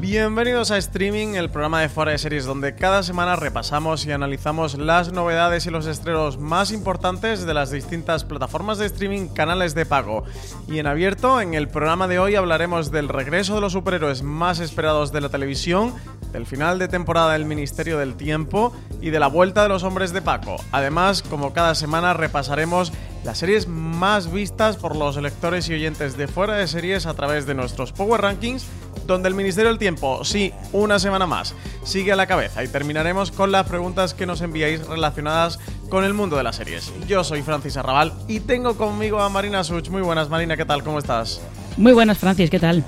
Bienvenidos a Streaming, el programa de Fuera de Series donde cada semana repasamos y analizamos las novedades y los estrenos más importantes de las distintas plataformas de streaming, canales de pago. Y en abierto, en el programa de hoy hablaremos del regreso de los superhéroes más esperados de la televisión, del final de temporada del Ministerio del Tiempo y de la vuelta de los hombres de Paco. Además, como cada semana repasaremos las series más vistas por los lectores y oyentes de fuera de series a través de nuestros Power Rankings, donde el Ministerio del Tiempo, sí, una semana más, sigue a la cabeza y terminaremos con las preguntas que nos enviáis relacionadas con el mundo de las series. Yo soy Francis Arrabal y tengo conmigo a Marina Such. Muy buenas, Marina, ¿qué tal? ¿Cómo estás? Muy buenas, Francis, ¿qué tal?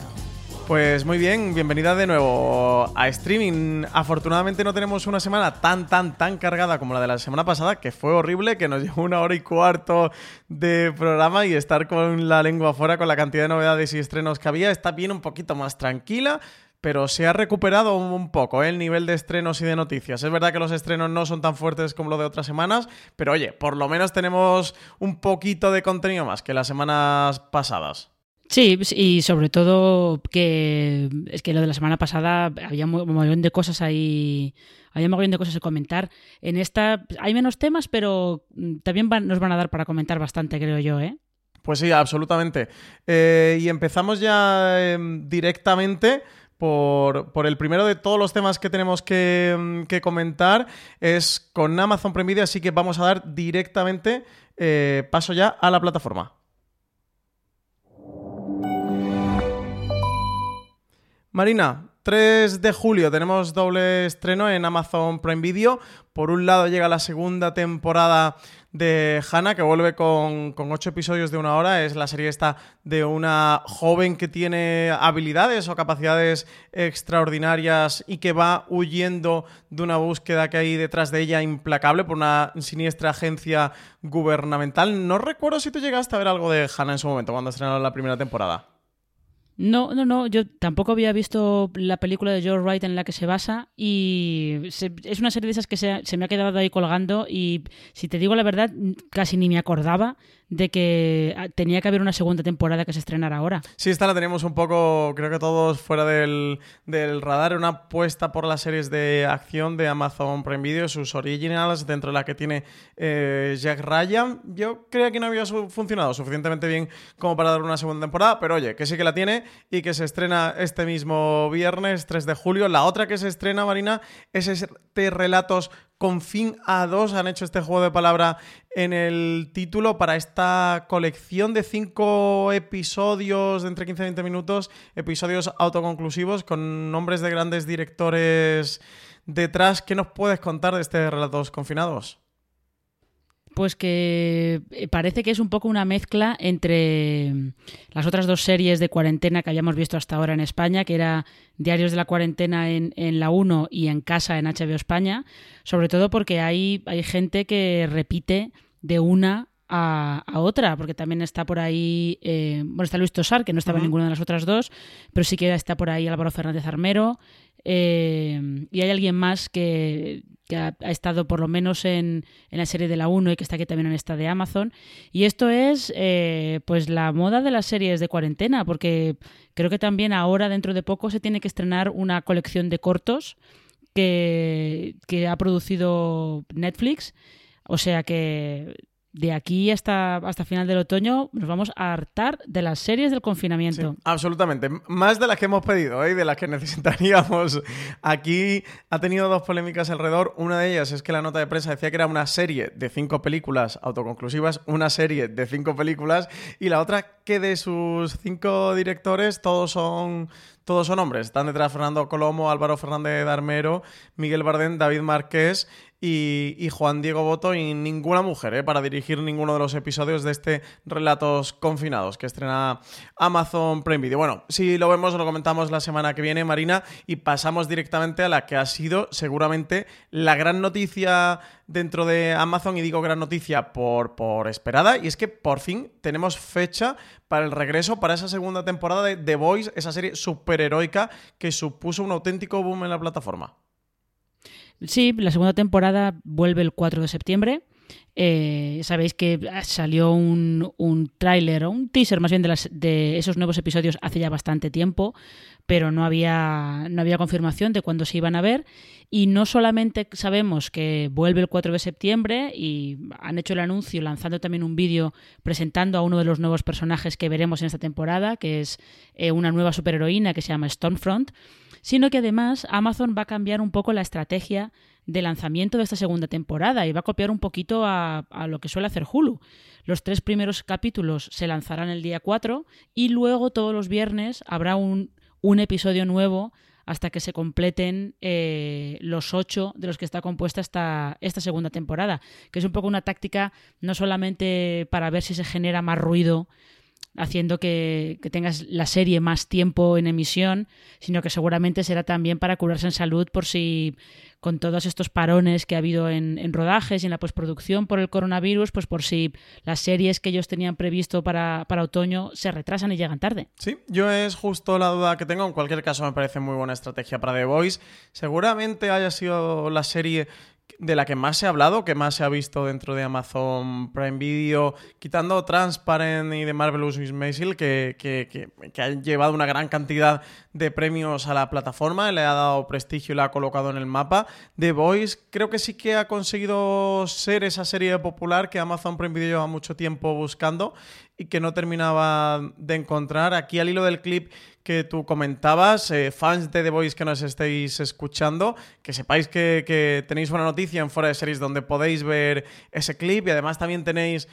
Pues muy bien, bienvenida de nuevo a streaming. Afortunadamente no tenemos una semana tan, tan, tan cargada como la de la semana pasada, que fue horrible, que nos llevó una hora y cuarto de programa y estar con la lengua afuera con la cantidad de novedades y estrenos que había. Está bien un poquito más tranquila, pero se ha recuperado un poco ¿eh? el nivel de estrenos y de noticias. Es verdad que los estrenos no son tan fuertes como lo de otras semanas, pero oye, por lo menos tenemos un poquito de contenido más que las semanas pasadas. Sí, y sobre todo que es que lo de la semana pasada había un montón de cosas ahí, había un montón de cosas que comentar. En esta hay menos temas, pero mm, también nos van a dar para comentar bastante, creo yo, ¿eh? Pues sí, absolutamente. Eh, y empezamos ya em, directamente. Por, el primero de todos los temas que tenemos que, em, que, comentar es con Amazon Prime Video, así que vamos a dar directamente eh, paso ya a la plataforma. Marina, 3 de julio tenemos doble estreno en Amazon Prime Video. Por un lado llega la segunda temporada de Hannah, que vuelve con, con, ocho episodios de una hora. Es la serie esta de una joven que tiene habilidades o capacidades extraordinarias y que va huyendo de una búsqueda que hay detrás de ella implacable por una siniestra agencia gubernamental. No recuerdo si tú llegaste a ver algo de Hannah en su momento, cuando estrenaron la primera temporada. No, no, no. Yo tampoco había visto la película de George Wright en la que se basa y es una serie de esas que se, se, me ha quedado ahí colgando y si te digo la verdad, casi ni me acordaba de que ah, tenía que haber una segunda temporada que se estrenara ahora. Sí, esta la tenemos un poco, creo que todos fuera del, radar, una apuesta por las series de acción de Amazon Prime Video, sus originals, dentro de la que tiene eh, Jack Ryan. Yo creía que no había funcionado suficientemente bien como para dar una segunda temporada, pero oye, que sí que la tiene y que se estrena este mismo viernes, 3 de julio. La otra que se estrena, Marina, es este Relatos con fin a dos han hecho este juego de palabra en el título para esta colección de cinco episodios de entre 15 y 20 minutos, episodios autoconclusivos con nombres de grandes directores detrás. ¿Qué nos puedes contar de este Relatos Confinados? Pues que eh, parece que es un poco una mezcla entre mm, las otras dos series de cuarentena que habíamos visto hasta ahora en España, que era Diarios de la Cuarentena en, la 1 y En Casa en HBO España, sobre todo porque hay, hay gente que repite de una a, otra, porque también está por ahí, eh, bueno, está Luis Tosar, que no estaba en ninguna de las otras dos, pero sí que está por ahí Álvaro Fernández Armero, eh, y hay alguien más que, ha, estado por lo menos en, la serie de la 1 y que está aquí también en esta de Amazon. Y esto es eh, pues la moda de las series de cuarentena, porque creo que también ahora, dentro de poco, se tiene que estrenar una colección de cortos que, que ha producido Netflix. O sea que de aquí hasta, hasta final del otoño nos vamos a hartar de las series del confinamiento. absolutamente. Más de las que hemos pedido ¿eh? y de las que necesitaríamos. Aquí ha tenido dos polémicas alrededor. Una de ellas es que la nota de prensa decía que era una serie de cinco películas autoconclusivas, una serie de cinco películas, y la otra que de sus cinco directores todos son todos son hombres. Están detrás Fernando Colomo, Álvaro Fernández de Armero, Miguel Bardén, David Márquez y, Juan Diego Boto y ninguna mujer ¿eh? para dirigir ninguno de los episodios de este Relatos Confinados que estrena Amazon Prime Video. Bueno, si lo vemos, lo comentamos la semana que viene, Marina, y pasamos directamente a la que ha sido seguramente la gran noticia dentro de Amazon, y digo gran noticia por, por esperada, y es que por fin tenemos fecha para el regreso, para esa segunda temporada de The Voice, esa serie superheroica que supuso un auténtico boom en la plataforma. Sí, la segunda temporada vuelve el 4 de septiembre. Eh, sabéis que salió un, un tráiler o un teaser más bien de, las, de esos nuevos episodios hace ya bastante tiempo, pero no había, no había confirmación de cuándo se iban a ver. Y no solamente sabemos que vuelve el 4 de septiembre y han hecho el anuncio lanzando también un vídeo presentando a uno de los nuevos personajes que veremos en esta temporada, que es eh, una nueva superheroína que se llama Stormfront, sino que además Amazon va a cambiar un poco la estrategia de lanzamiento de esta segunda temporada y va a copiar un poquito a, a, lo que suele hacer Hulu. Los tres primeros capítulos se lanzarán el día 4 y luego todos los viernes habrá un, un episodio nuevo hasta que se completen eh, los ocho de los que está compuesta esta, esta segunda temporada, que es un poco una táctica no solamente para ver si se genera más ruido haciendo que, que, tengas la serie más tiempo en emisión, sino que seguramente será también para curarse en salud por si con todos estos parones que ha habido en, en, rodajes y en la postproducción por el coronavirus, pues por si las series que ellos tenían previsto para, para otoño se retrasan y llegan tarde. Sí, yo es justo la duda que tengo. En cualquier caso, me parece muy buena estrategia para The Voice. Seguramente haya sido la serie de la que más se ha hablado, que más se ha visto dentro de Amazon Prime Video, quitando Transparent y de Marvelous Miss Maisel, que, que, que, que, han llevado una gran cantidad de premios a la plataforma, le ha dado prestigio y la ha colocado en el mapa. The Voice creo que sí que ha conseguido ser esa serie popular que Amazon Prime Video lleva mucho tiempo buscando y que no terminaba de encontrar. Aquí al hilo del clip que tú comentabas, eh, fans de The Voice que nos estéis escuchando, que sepáis que, tenéis una noticia en Fuera de Series donde podéis ver ese clip y además también tenéis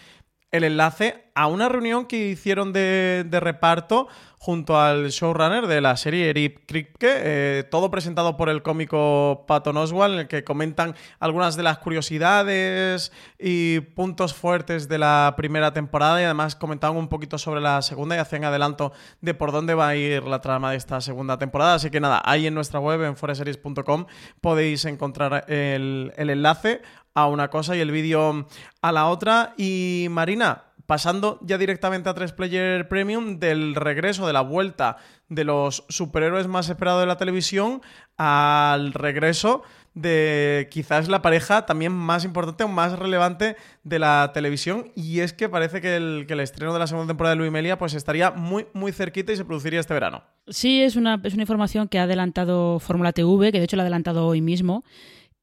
el enlace a una reunión que hicieron de reparto junto al showrunner de la serie Eric Kripke, eh, todo presentado por el cómico Patton Oswald, en el que comentan algunas de las curiosidades y puntos fuertes de la primera temporada y además comentaban un poquito sobre la segunda y hacían adelanto de por dónde va a ir la trama de esta segunda temporada. Así que nada, ahí en nuestra web, en foreseries.com, podéis encontrar el, el enlace a una cosa y el vídeo a la otra. Y Marina, pasando ya directamente a 3 Player Premium, del regreso, de la vuelta de los superhéroes más esperados de la televisión al regreso de quizás la pareja también más importante o más relevante de la televisión y es que parece que el, estreno de la segunda temporada de Luis Melia pues estaría muy muy cerquita y se produciría este verano. Sí, es una, es una información que ha adelantado Fórmula TV, que de hecho la ha adelantado hoy mismo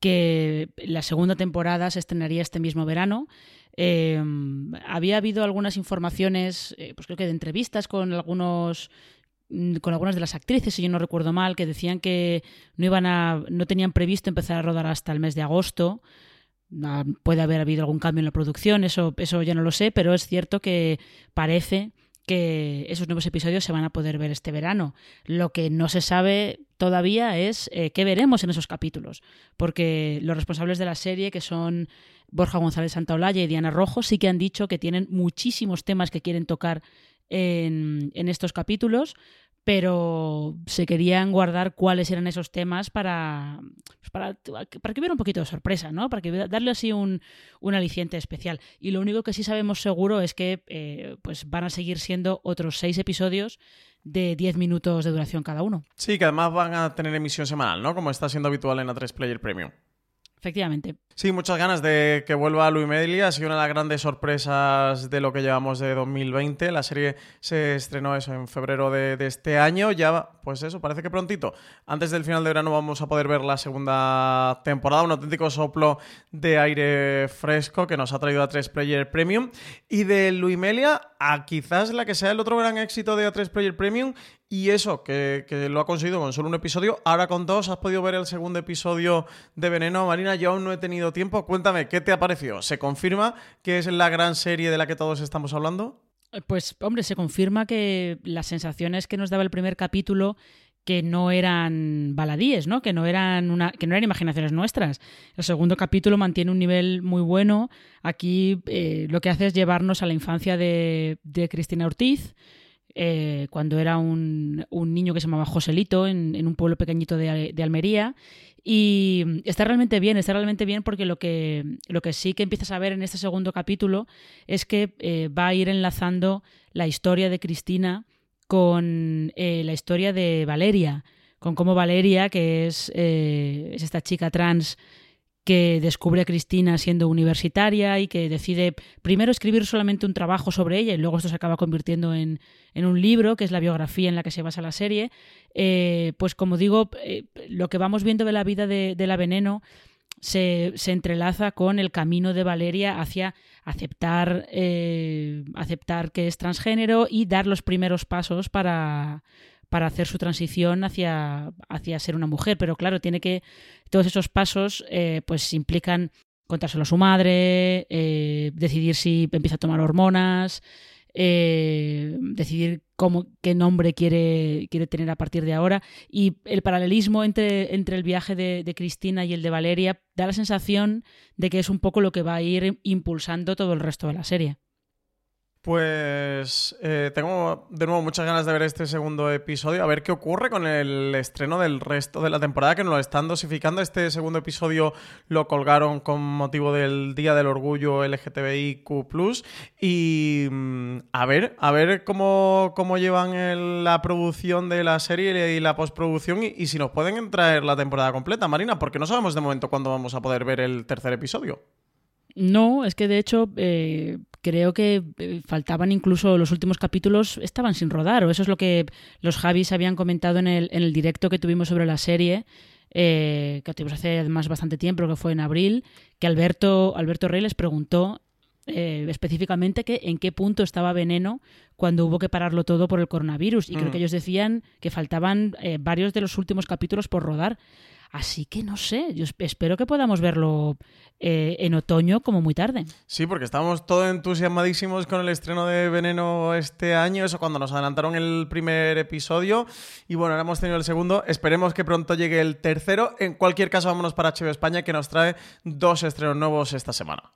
que la segunda temporada se estrenaría este mismo verano. Eh, había habido algunas informaciones, eh, pues creo que de entrevistas con algunos con algunas de las actrices, si yo no recuerdo mal, que decían que no iban a, no tenían previsto empezar a rodar hasta el mes de agosto. Puede haber habido algún cambio en la producción, eso, eso ya no lo sé, pero es cierto que parece que esos nuevos episodios se van a poder ver este verano. Lo que no se sabe todavía es eh, qué veremos en esos capítulos, porque los responsables de la serie, que son Borja González Santaolalla y Diana Rojo, sí que han dicho que tienen muchísimos temas que quieren tocar en, en estos capítulos, pero se querían guardar cuáles eran esos temas para, pues para, para que hubiera un poquito de sorpresa, ¿no? Para que darle así un, un aliciente especial. Y lo único que sí sabemos seguro es que eh, pues van a seguir siendo otros seis episodios de 10 minutos de duración cada uno. Sí, que además van a tener emisión semanal, ¿no? Como está siendo habitual en A3 Player Premium. Efectivamente. Sí, muchas ganas de que vuelva Luis Melia. Ha sido una de las grandes sorpresas de lo que llevamos de 2020. La serie se estrenó eso en febrero de, de, este año. Ya, pues eso, parece que prontito. Antes del final de verano vamos a poder ver la segunda temporada. Un auténtico soplo de aire fresco que nos ha traído a 3 Player Premium. Y de Luis Melia a quizás la que sea el otro gran éxito de A3 Player Premium. Y eso, que, que, lo ha conseguido con solo un episodio. Ahora con dos has podido ver el segundo episodio de Veneno. Marina, yo aún no he tenido tiempo. Cuéntame, ¿qué te ha parecido? ¿Se confirma que es la gran serie de la que todos estamos hablando? Pues, hombre, se confirma que las sensaciones que nos daba el primer capítulo que no eran baladíes, ¿no? Que no eran una, que no eran imaginaciones nuestras. El segundo capítulo mantiene un nivel muy bueno. Aquí eh, lo que hace es llevarnos a la infancia de Cristina Ortiz, eh, cuando era un, un, niño que se llamaba Joselito en, un pueblo pequeñito de, Almería. Y está realmente bien, está realmente bien porque lo que, lo que sí que empiezas a ver en este segundo capítulo es que eh, va a ir enlazando la historia de Cristina con eh, la historia de Valeria con cómo Valeria, que es, es esta chica trans que descubre a Cristina siendo universitaria y que decide primero escribir solamente un trabajo sobre ella y luego esto se acaba convirtiendo en, un libro, que es la biografía en la que se basa la serie, eh, pues como digo, eh, lo que vamos viendo de la vida de, la veneno se, entrelaza con el camino de Valeria hacia aceptar, eh, aceptar que es transgénero y dar los primeros pasos para, para hacer su transición hacia, hacia ser una mujer. Pero claro, tiene que. Todos esos pasos eh, pues implican contárselo a su madre, eh, decidir si empieza a tomar hormonas. Eh, decidir cómo, qué nombre quiere, quiere tener a partir de ahora. Y el paralelismo entre, entre el viaje de, de, Cristina y el de Valeria da la sensación de que es un poco lo que va a ir impulsando todo el resto de la serie. Pues eh, tengo de nuevo muchas ganas de ver este segundo episodio, a ver qué ocurre con el estreno del resto de la temporada, que nos lo están dosificando. Este segundo episodio lo colgaron con motivo del Día del Orgullo LGTBIQ. Y mm, a ver, a ver cómo, cómo llevan la producción de la serie y la postproducción y, si nos pueden traer la temporada completa, Marina, porque no sabemos de momento cuándo vamos a poder ver el tercer episodio. No, es que de hecho eh, creo que eh, faltaban incluso los últimos capítulos, estaban sin rodar, o eso es lo que los Javis habían comentado en el, directo que tuvimos sobre la serie, eh, que tuvimos hace además bastante tiempo, que fue en abril, que Alberto, Alberto Rey les preguntó específicamente que en qué punto estaba Veneno cuando hubo que pararlo todo por el coronavirus. Y creo mm. que ellos decían que faltaban varios de los últimos capítulos por rodar. Así que no sé, yo espero que podamos verlo eh, en otoño como muy tarde. Sí, porque estábamos todos entusiasmadísimos con el estreno de Veneno este año, eso cuando nos adelantaron el primer episodio. Y bueno, ahora hemos tenido el segundo. Esperemos que pronto llegue el tercero. En cualquier caso, vámonos para HBO España, que nos trae dos estrenos nuevos esta semana.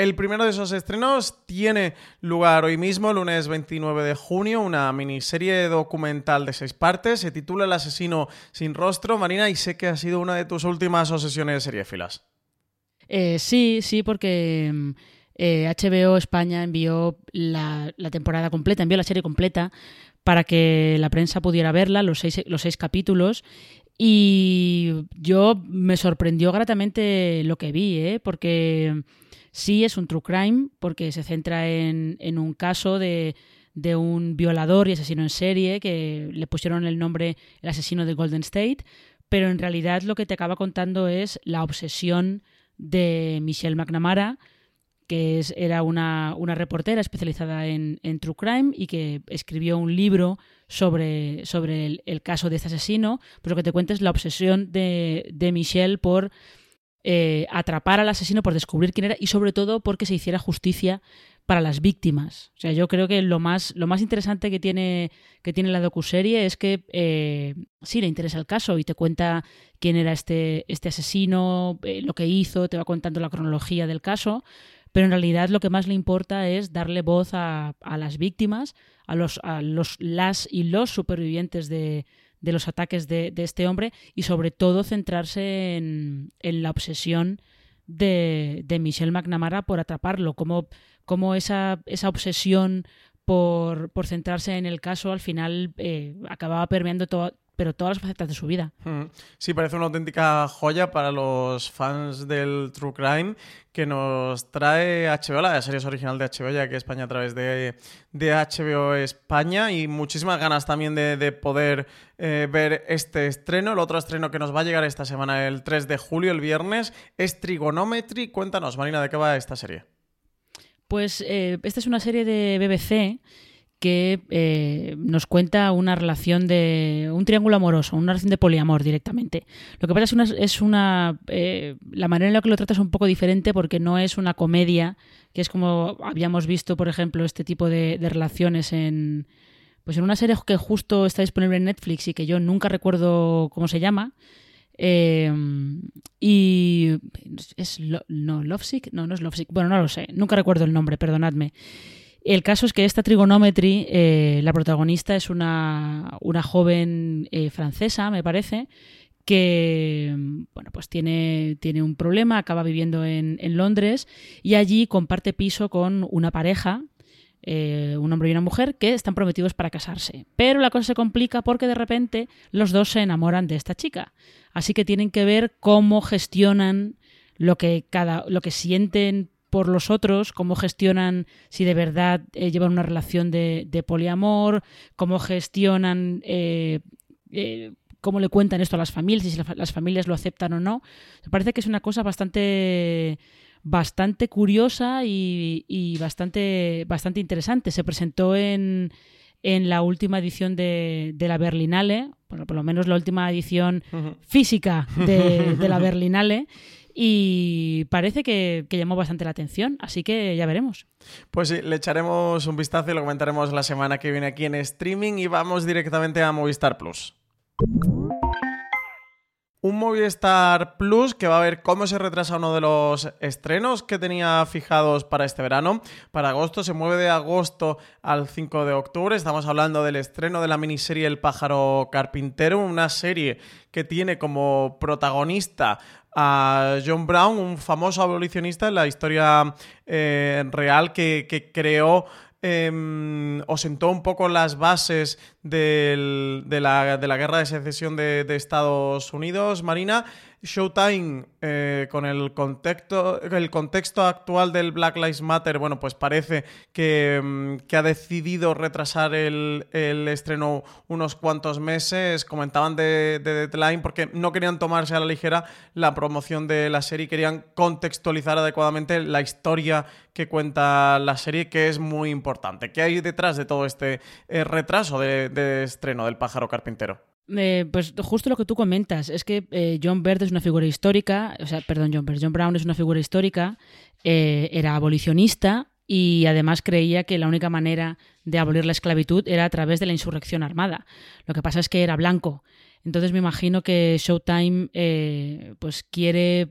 El primero de esos estrenos tiene lugar hoy mismo, lunes 29 de junio, una miniserie documental de seis partes. Se titula El asesino sin rostro. Marina, y sé que ha sido una de tus últimas obsesiones de serie filas. Eh, sí, sí, porque HBO eh, España envió la, temporada completa, envió la serie completa para que la prensa pudiera verla, los seis, los seis capítulos. Y yo me sorprendió gratamente lo que vi, ¿eh? porque Sí es un true crime porque se centra en, un caso de, un violador y asesino en serie que le pusieron el nombre el asesino de Golden State, pero en realidad lo que te acaba contando es la obsesión de Michelle McNamara, que era una, reportera especializada en, True Crime y que escribió un libro sobre, sobre el, caso de este asesino, pero lo que te cuenta es la obsesión de, de Michelle por eh, atrapar al asesino, por descubrir quién era y sobre todo porque se hiciera justicia para las víctimas. O sea, yo creo que lo más, lo más interesante que tiene, que tiene la docuserie es que eh, sí le interesa el caso y te cuenta quién era este, este asesino, eh, lo que hizo, te va contando la cronología del caso, pero en realidad lo que más le importa es darle voz a, a las víctimas, a los, a los las y los supervivientes de, de los ataques de, este hombre y sobre todo centrarse en, la obsesión de, de, Michelle McNamara por atraparlo, como esa, esa obsesión por, por, centrarse en el caso al final eh, acababa permeando todo, pero todas las facetas de su vida. Mm. Sí, parece una auténtica joya para los fans del True Crime que nos trae HBO, la serie original de HBO, ya que España a través de, HBO España, y muchísimas ganas también de, poder eh, ver este estreno. El otro estreno que nos va a llegar esta semana, el 3 de julio, el viernes, es Trigonometry. Cuéntanos, Marina, ¿de qué va esta serie? Pues eh, esta es una serie de BBC que eh, nos cuenta una relación de un triángulo amoroso, una relación de poliamor directamente. Lo que pasa es una, es una eh, la manera en la que lo trata es un poco diferente porque no es una comedia, que es como habíamos visto, por ejemplo, este tipo de, relaciones en pues en una serie que justo está disponible en Netflix y que yo nunca recuerdo cómo se llama. Eh, y es no Lovesick, no no es Lovesick, bueno no lo sé, nunca recuerdo el nombre, perdonadme. El caso es que esta trigonometry, eh, la protagonista es una, joven eh, francesa, me parece, que bueno, pues tiene, tiene un problema, acaba viviendo en, Londres y allí comparte piso con una pareja eh, un hombre y una mujer que están prometidos para casarse. Pero la cosa se complica porque de repente los dos se enamoran de esta chica. Así que tienen que ver cómo gestionan lo que cada lo que sienten por los otros, cómo gestionan si de verdad eh, llevan una relación de, poliamor, cómo gestionan, eh, eh, cómo le cuentan esto a las familias, y si las familias lo aceptan o no. Me parece que es una cosa bastante bastante curiosa y, bastante, bastante interesante. Se presentó en, en la última edición de, la Berlinale, bueno, por lo menos la última edición física de, de la Berlinale y parece que, llamó bastante la atención, así que ya veremos. Pues sí, le echaremos un vistazo y lo comentaremos la semana que viene aquí en streaming y vamos directamente a Movistar Plus. Un Movistar Plus que va a ver cómo se retrasa uno de los estrenos que tenía fijados para este verano. Para agosto se mueve de agosto al 5 de octubre. Estamos hablando del estreno de la miniserie El pájaro carpintero, una serie que tiene como protagonista a John Brown, un famoso abolicionista en la historia eh, real que, que creó eh, o sentó un poco las bases de, la, guerra de secesión de, Estados Unidos, Marina. Showtime, eh, con el contexto, el contexto actual del Black Lives Matter, bueno, pues parece que, mm, ha decidido retrasar el, estreno unos cuantos meses. Comentaban de, de, Deadline porque no querían tomarse a la ligera la promoción de la serie, querían contextualizar adecuadamente la historia que cuenta la serie, que es muy importante. ¿Qué hay detrás de todo este eh, retraso de, de estreno del pájaro carpintero? Eh, pues justo lo que tú comentas, es que eh, John Bird es una figura histórica, o sea, perdón, John Bird, John Brown es una figura histórica, eh, era abolicionista y además creía que la única manera de abolir la esclavitud era a través de la insurrección armada. Lo que pasa es que era blanco. Entonces me imagino que Showtime pues quiere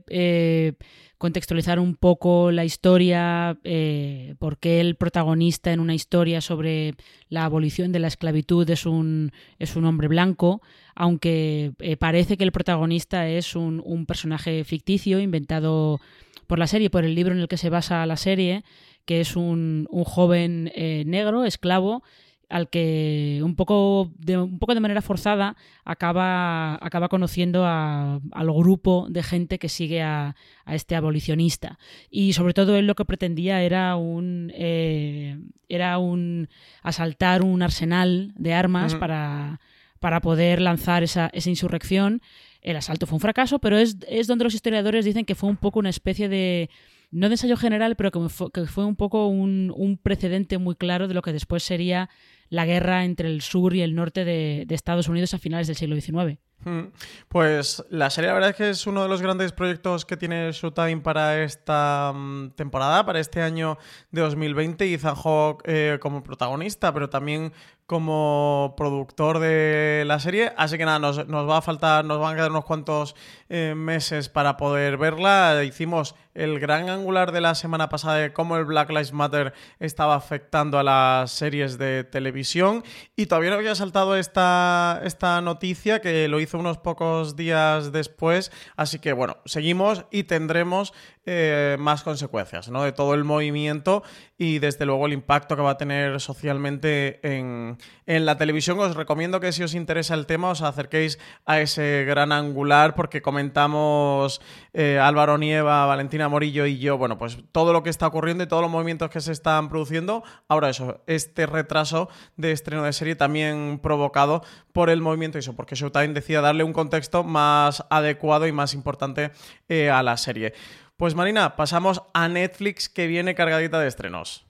contextualizar un poco la historia, eh, por qué el protagonista en una historia sobre la abolición de la esclavitud es un, es un hombre blanco, aunque eh, parece que el protagonista es un, un, personaje ficticio inventado por la serie, por el libro en el que se basa la serie, que es un, un joven eh, negro, esclavo, al que un poco de, un poco de manera forzada acaba, acaba conociendo a, al grupo de gente que sigue a, este abolicionista. Y sobre todo él lo que pretendía era un, eh, era un asaltar un arsenal de armas para, para poder lanzar esa, esa insurrección. El asalto fue un fracaso, pero es, es donde los historiadores dicen que fue un poco una especie de no de ensayo general, pero que fue, que fue un poco un, un, precedente muy claro de lo que después sería la guerra entre el sur y el norte de, Estados Unidos a finales del siglo XIX. Hmm. Pues la serie la verdad es que es uno de los grandes proyectos que tiene Showtime para esta mm, temporada, para este año de 2020. Ethan Hawke eh, como protagonista, pero también como productor de la serie. Así que nada, nos, va a faltar, nos van a quedar unos cuantos eh, meses para poder verla. Hicimos el gran angular de la semana pasada de cómo el Black Lives Matter estaba afectando a las series de televisión. Y todavía no había saltado esta, esta noticia que lo hizo unos pocos días después. Así que bueno, seguimos y tendremos eh, más consecuencias ¿no? de todo el movimiento y desde luego el impacto que va a tener socialmente en, la televisión. Os recomiendo que si os interesa el tema os acerquéis a ese gran angular porque comentamos eh, Álvaro Nieva, Valentina Morillo y yo, bueno, pues todo lo que está ocurriendo y todos los movimientos que se están produciendo. Ahora eso, este retraso de estreno de serie también provocado por el movimiento y eso, porque Showtime decía darle un contexto más adecuado y más importante eh, a la serie. Pues Marina, pasamos a Netflix que viene cargadita de estrenos.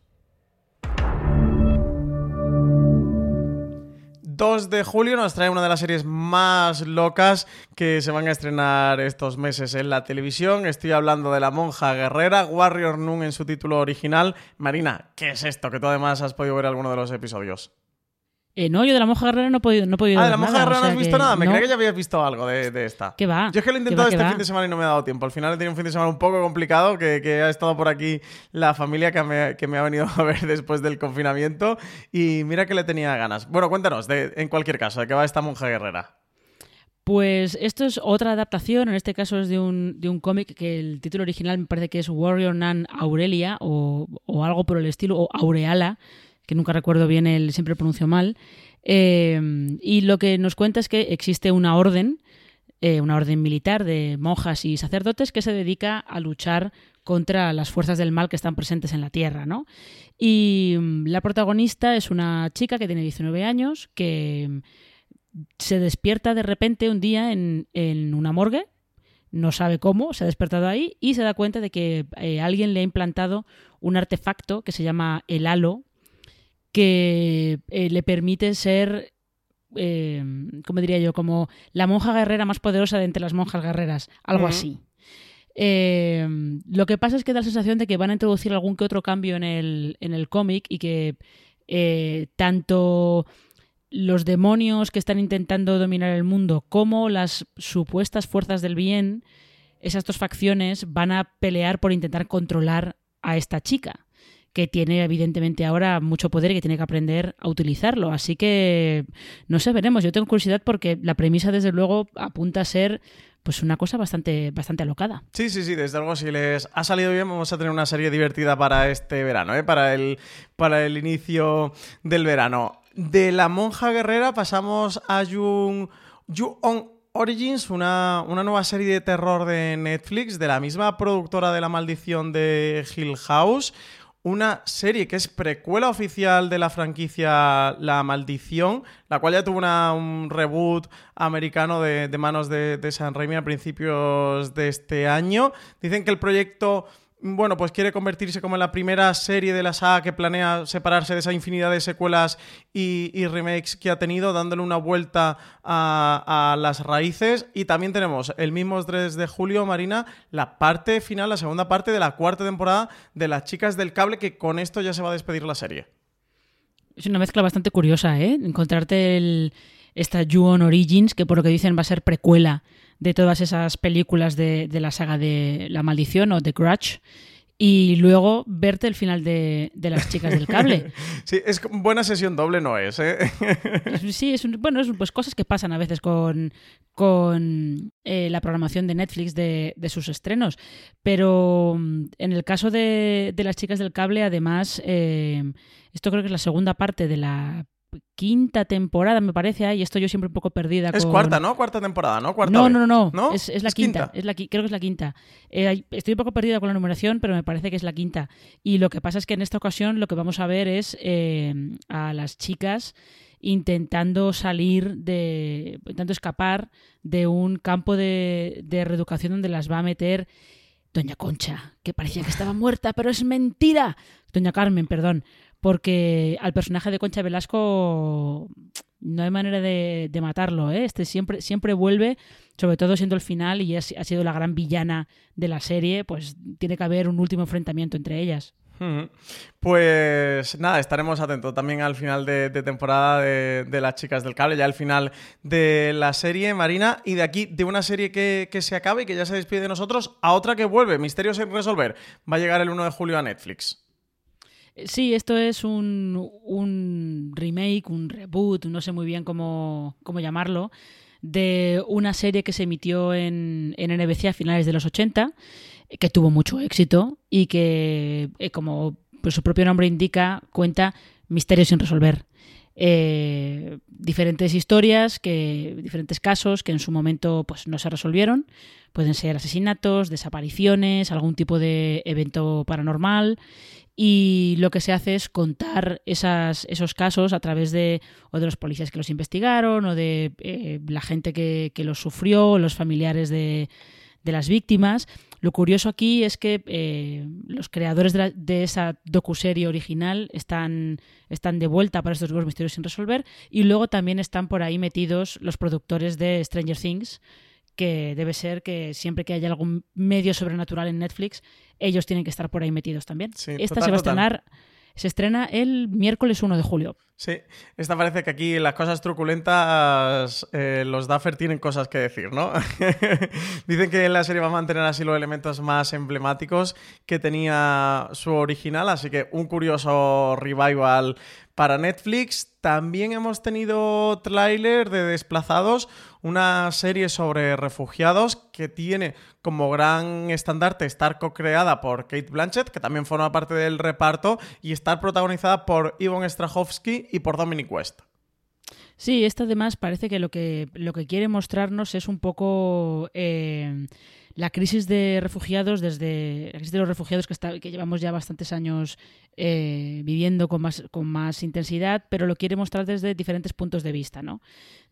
2 de julio nos trae una de las series más locas que se van a estrenar estos meses en la televisión. Estoy hablando de La Monja Guerrera, Warrior Nun en su título original. Marina, ¿qué es esto? Que tú además has podido ver alguno de los episodios. Eh, no, yo de la monja guerrera no he podido, no he podido Ah, de la monja guerrera no has visto nada. Me creía que ya habías visto algo de, esta. ¿Qué va? Yo es que lo he intentado este fin de semana y no me ha dado tiempo. Al final he tenido un fin de semana un poco complicado, que, ha estado por aquí la familia que me, ha venido a ver después del confinamiento. Y mira que le tenía ganas. Bueno, cuéntanos, en cualquier caso, ¿de qué va esta monja guerrera? Pues esto es otra adaptación, en este caso es de un, de un cómic que el título original me parece que es Warrior Nun Aurelia o, o algo por el estilo, o Aureala, que nunca recuerdo bien, el siempre pronuncio mal. Eh, y lo que nos cuenta es que existe una orden, eh, una orden militar de monjas y sacerdotes que se dedica a luchar contra las fuerzas del mal que están presentes en la Tierra, ¿no? Y mm, la protagonista es una chica que tiene 19 años, que mm, se despierta de repente un día en, en una morgue, no sabe cómo, se ha despertado ahí y se da cuenta de que eh, alguien le ha implantado un artefacto que se llama el halo, que eh, le permite ser, eh, ¿cómo diría yo? Como la monja guerrera más poderosa de entre las monjas guerreras, algo así. Eh, lo que pasa es que da la sensación de que van a introducir algún que otro cambio en el, en el cómic y que eh, tanto los demonios que están intentando dominar el mundo como las supuestas fuerzas del bien, esas dos facciones van a pelear por intentar controlar a esta chica que tiene evidentemente ahora mucho poder y que tiene que aprender a utilizarlo. Así que no sé, veremos. Yo tengo curiosidad porque la premisa desde luego apunta a ser pues una cosa bastante bastante alocada. Sí, sí, sí, desde luego, si les ha salido bien, vamos a tener una serie divertida para este verano, ¿eh? para, el, para el inicio del verano. De la monja guerrera pasamos a Jung, Ju-On Origins, una, una nueva serie de terror de Netflix, de la misma productora de La Maldición de Hill House. Una serie que es precuela oficial de la franquicia La Maldición, la cual ya tuvo un reboot americano de, de manos de, de San Raimi a principios de este año. Dicen que el proyecto, bueno, pues quiere convertirse como en la primera serie de la saga que planea separarse de esa infinidad de secuelas y, remakes que ha tenido, dándole una vuelta a, a las raíces. Y también tenemos el mismo 3 de julio, Marina, la parte final, la segunda parte de la cuarta temporada de Las Chicas del Cable, que con esto ya se va a despedir la serie. Es una mezcla bastante curiosa, ¿eh? Encontrarte el, esta Ju-On Origins, que por lo que dicen va a ser precuela de todas esas películas de, de la saga de La Maldición o The Grudge, y luego verte el final de, de Las Chicas del Cable. Sí, es buena sesión doble, no es, ¿eh? Sí, es un- bueno, es pues cosas que pasan a veces con, con eh, la programación de Netflix de, de sus estrenos. Pero mm, en el caso de, de las chicas del cable, además, eh, esto creo que es la segunda parte de la quinta temporada, me parece, y esto yo siempre un poco perdida. Es con- cuarta, ¿no? Cuarta temporada, ¿no? Cuarta no, vez. no, no, ¿No? Es, es la ¿Es quinta. quinta? Es la, creo que es la quinta. Eh, estoy un poco perdida con la numeración, pero me parece que es la quinta. Y lo que pasa es que en esta ocasión lo que vamos a ver es eh, a las chicas intentando salir de. intentando escapar de un campo de, de reeducación donde las va a meter Doña Concha, que parecía que estaba muerta, pero es mentira. Doña Carmen, perdón. Porque al personaje de Concha Velasco no hay manera de, matarlo, ¿eh? Este siempre, siempre vuelve, sobre todo siendo el final y ha sido la gran villana de la serie, pues tiene que haber un último enfrentamiento entre ellas. Pues nada, estaremos atentos también al final de, temporada de, de Las Chicas del Cable, ya al final de la serie Marina, y de aquí, de una serie que, que se acaba y que ya se despide de nosotros, a otra que vuelve, Misterios sin resolver. Va a llegar el 1 de julio a Netflix. Eh, Sí, esto es un, remake, un reboot, no sé muy bien cómo, cómo llamarlo, de una serie que se emitió en, en NBC a finales de los 80, eh, que tuvo mucho éxito y que, eh, como pues, su propio nombre indica, cuenta misterios sin resolver. Eh, diferentes historias, que, diferentes casos que en su momento pues, no se resolvieron. Pueden ser asesinatos, desapariciones, algún tipo de evento paranormal y lo que se hace es contar esos casos a través de o de los policías que los investigaron o de eh, la gente que, los sufrió, los familiares de, las víctimas. Lo curioso aquí es que eh, los creadores de, de esa docuserie original están, están de vuelta para estos nuevos misterios sin resolver y luego también están por ahí metidos los productores de Stranger Things que debe ser que siempre que haya algún medio sobrenatural en Netflix, ellos tienen que estar por ahí metidos también. Sí, Esta total, se va a estrenar, se estrena el miércoles 1 de julio. Sí, esta parece que aquí las cosas truculentas, eh, los Duffer tienen cosas que decir, ¿no? Dicen que la serie va a mantener así los elementos más emblemáticos que tenía su original, así que un curioso revival para Netflix. También hemos tenido tráiler de Desplazados, una serie sobre refugiados que tiene como gran estandarte estar co-creada por Kate Blanchett, que también forma parte del reparto, y estar protagonizada por Ivan Strahovski y por Dominic West. Sí, esta además parece que lo que, lo que quiere mostrarnos es un poco eh, la crisis de refugiados, desde la crisis de los refugiados que, está, que llevamos ya bastantes años eh, viviendo con más, con más intensidad, pero lo quiere mostrar desde diferentes puntos de vista, ¿no?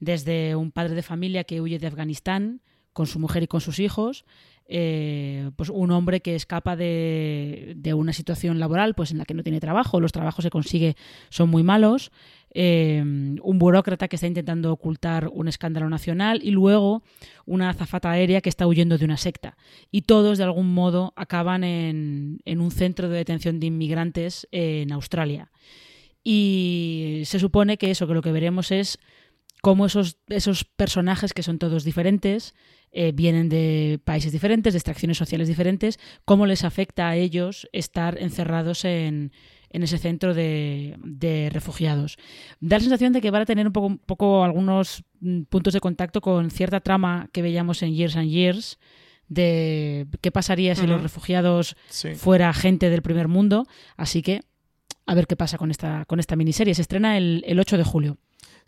Desde un padre de familia que huye de Afganistán con su mujer y con sus hijos, eh, pues un hombre que escapa de, de, una situación laboral pues en la que no tiene trabajo, los trabajos que consigue son muy malos, eh, un burócrata que está intentando ocultar un escándalo nacional y luego una azafata aérea que está huyendo de una secta. Y todos de algún modo acaban en, en un centro de detención de inmigrantes en Australia. Y se supone que eso, que lo que veremos es cómo esos, esos personajes que son todos diferentes, eh, vienen de países diferentes, de extracciones sociales diferentes, cómo les afecta a ellos estar encerrados en, en ese centro de, de, refugiados. Da la sensación de que van a tener un poco, un poco algunos mm, puntos de contacto con cierta trama que veíamos en Years and Years de qué pasaría si uh -huh. los refugiados sí. fuera gente del primer mundo. Así que a ver qué pasa con esta, con esta miniserie. Se estrena el, el 8 de julio.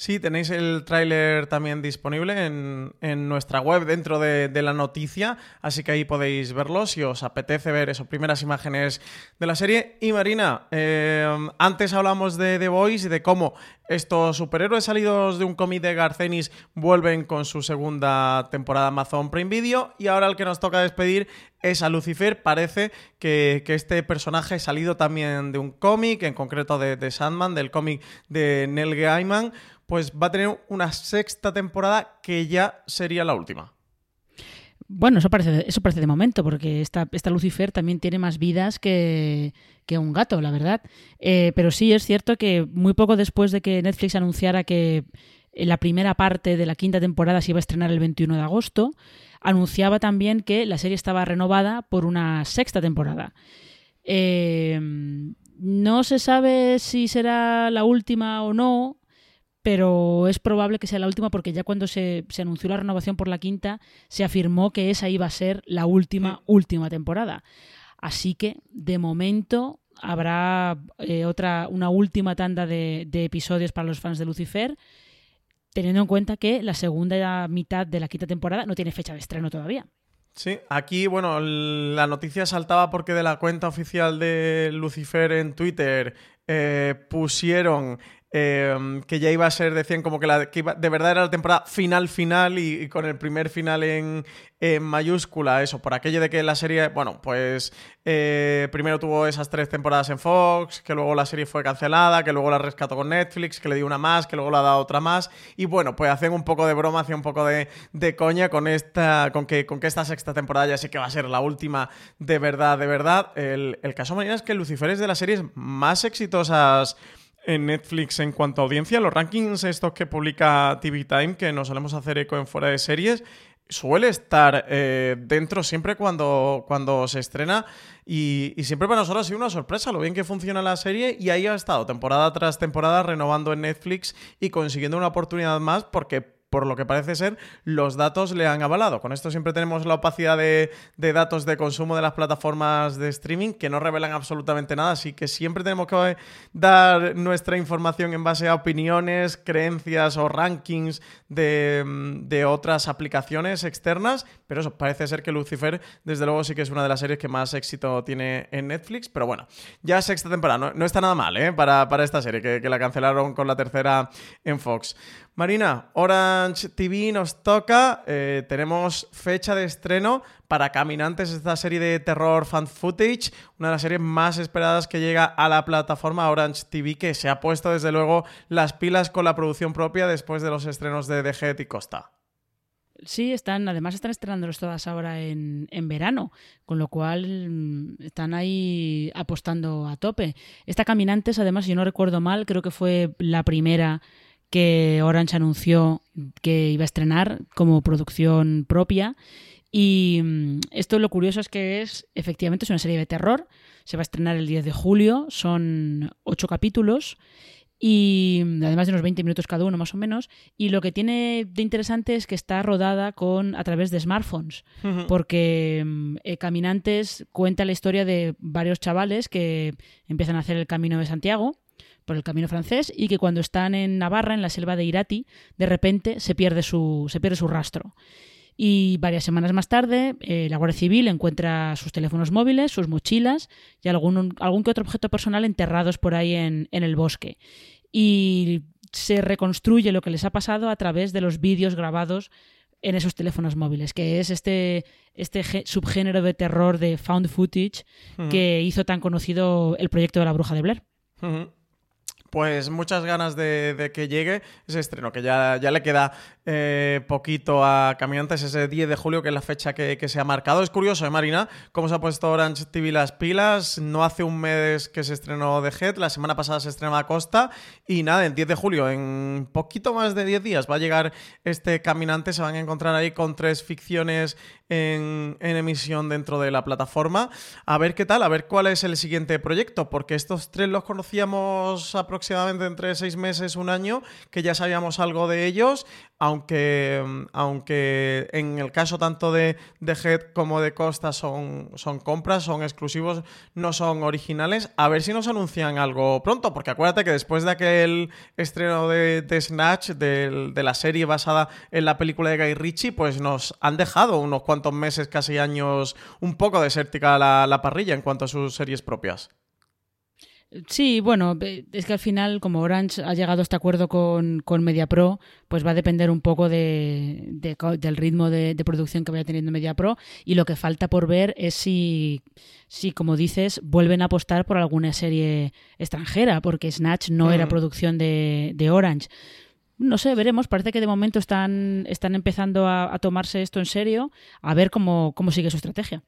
Sí, tenéis el tráiler también disponible en, en, nuestra web dentro de, de, la noticia, así que ahí podéis verlo si os apetece ver esas primeras imágenes de la serie. Y Marina, eh, antes hablamos de The Voice y de cómo estos superhéroes salidos de un cómic de Garcenis vuelven con su segunda temporada Amazon Prime Video y ahora el que nos toca despedir es a Lucifer. Parece que, que este personaje salido también de un cómic, en concreto de, Sandman, del cómic de Neil Gaiman, pues va a tener una sexta temporada que ya sería la última. Bueno, eso parece, eso parece de momento, porque esta, esta Lucifer también tiene más vidas que, que un gato, la verdad. Eh, pero sí es cierto que muy poco después de que Netflix anunciara que la primera parte de la quinta temporada se iba a estrenar el 21 de agosto, anunciaba también que la serie estaba renovada por una sexta temporada. Eh, no se sabe si será la última o no, pero es probable que sea la última porque ya cuando se, se, anunció la renovación por la quinta se afirmó que esa iba a ser la última, sí. última temporada. Así que, de momento, habrá eh, otra, una última tanda de, de, episodios para los fans de Lucifer, teniendo en cuenta que la segunda mitad de la quinta temporada no tiene fecha de estreno todavía. Sí, aquí, bueno, la noticia saltaba porque de la cuenta oficial de Lucifer en Twitter eh, pusieron eh, que ya iba a ser, decían como que, la, de verdad era la temporada final final y, con el primer final en, en, mayúscula, eso, por aquello de que la serie, bueno, pues eh, primero tuvo esas tres temporadas en Fox, que luego la serie fue cancelada, que luego la rescató con Netflix, que le dio una más, que luego le ha dado otra más, y bueno, pues hacen un poco de broma, hacen un poco de, coña con esta, con que, con que esta sexta temporada ya sé que va a ser la última de verdad, de verdad. El, el caso Marina es que Lucifer es de las series más exitosas en Netflix en cuanto a audiencia. Los rankings estos que publica TV Time, que nos solemos hacer eco en fuera de series, suele estar eh, dentro siempre cuando, cuando se estrena y, y, siempre para nosotros ha sido una sorpresa lo bien que funciona la serie y ahí ha estado temporada tras temporada renovando en Netflix y consiguiendo una oportunidad más porque por lo que parece ser, los datos le han avalado. Con esto siempre tenemos la opacidad de, de, datos de consumo de las plataformas de streaming que no revelan absolutamente nada, así que siempre tenemos que dar nuestra información en base a opiniones, creencias o rankings de, de otras aplicaciones externas, pero eso parece ser que Lucifer, desde luego, sí que es una de las series que más éxito tiene en Netflix, pero bueno, ya sexta temporada, no, está nada mal ¿eh? para, para esta serie, que, que la cancelaron con la tercera en Fox. Marina, Orange TV nos toca. Eh, tenemos fecha de estreno para Caminantes, esta serie de terror fan footage, una de las series más esperadas que llega a la plataforma Orange TV, que se ha puesto desde luego las pilas con la producción propia después de los estrenos de Head y Costa. Sí, están, además están estrenándolos todas ahora en, en, verano, con lo cual mm, están ahí apostando a tope. Esta Caminantes, además, si no recuerdo mal, creo que fue la primera que Orange anunció que iba a estrenar como producción propia. Y mm, esto lo curioso es que es, efectivamente, es una serie de terror. Se va a estrenar el 10 de julio, son ocho capítulos. y además de unos 20 minutos cada uno más o menos y lo que tiene de interesante es que está rodada con a través de smartphones porque mm, eh, Caminantes cuenta la historia de varios chavales que empiezan a hacer el camino de Santiago por el camino francés y que cuando están en Navarra en la selva de Irati de repente se pierde su se pierde su rastro y varias semanas más tarde, eh, la Guardia Civil encuentra sus teléfonos móviles, sus mochilas y algún, algún que otro objeto personal enterrados por ahí en, el bosque. Y se reconstruye lo que les ha pasado a través de los vídeos grabados en esos teléfonos móviles, que es este, este subgénero de terror de found footage que hizo tan conocido el proyecto de la bruja de Blair. Pues muchas ganas de, que llegue ese estreno, que ya, ya le queda eh, poquito a Caminantes, ese 10 de julio, que es la fecha que, se ha marcado. Es curioso, ¿eh, Marina? Cómo se ha puesto Orange TV las pilas. No hace un mes que se estrenó The Head, la semana pasada se estrenó Costa. Y nada, el 10 de julio, en poquito más de 10 días, va a llegar este Caminante. Se van a encontrar ahí con tres ficciones en, en emisión dentro de la plataforma. A ver qué tal, a ver cuál es el siguiente proyecto, porque estos tres los conocíamos aproximadamente aproximadamente entre seis meses, un año, que ya sabíamos algo de ellos, aunque, aunque en el caso tanto de, de Head como de Costa son, son compras, son exclusivos, no son originales. A ver si nos anuncian algo pronto, porque acuérdate que después de aquel estreno de, Snatch, de, la serie basada en la película de Guy Ritchie, pues nos han dejado unos cuantos meses, casi años, un poco desértica la parrilla en cuanto a sus series propias. Sí, bueno, es que al final, como Orange ha llegado a este acuerdo con, con MediaPro, pues va a depender un poco de, del ritmo de, producción que vaya teniendo MediaPro. Y lo que falta por ver es si, si, como dices, vuelven a apostar por alguna serie extranjera, porque Snatch no era mm. producción de, de Orange. No sé, veremos. Parece que de momento están, están empezando a, a tomarse esto en serio, a ver cómo, cómo sigue su estrategia.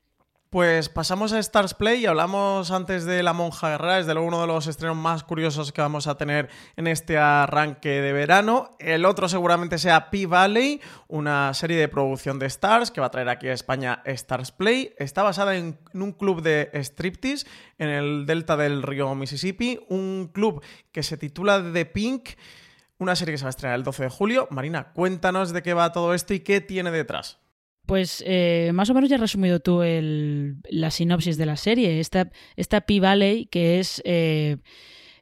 Pues pasamos a Stars Play y hablamos antes de La Monja Guerrera, es de luego uno de los estrenos más curiosos que vamos a tener en este arranque de verano. El otro seguramente sea P-Valley, una serie de producción de Stars que va a traer aquí a España Stars Play. Está basada en un club de striptease en el delta del río Mississippi, un club que se titula The Pink. Una serie que se va a estrenar el 12 de julio. Marina, cuéntanos de qué va todo esto y qué tiene detrás. Pues eh, más o menos ya has resumido tú la sinopsis de la serie. Esta, esta P-Valley, que es, eh,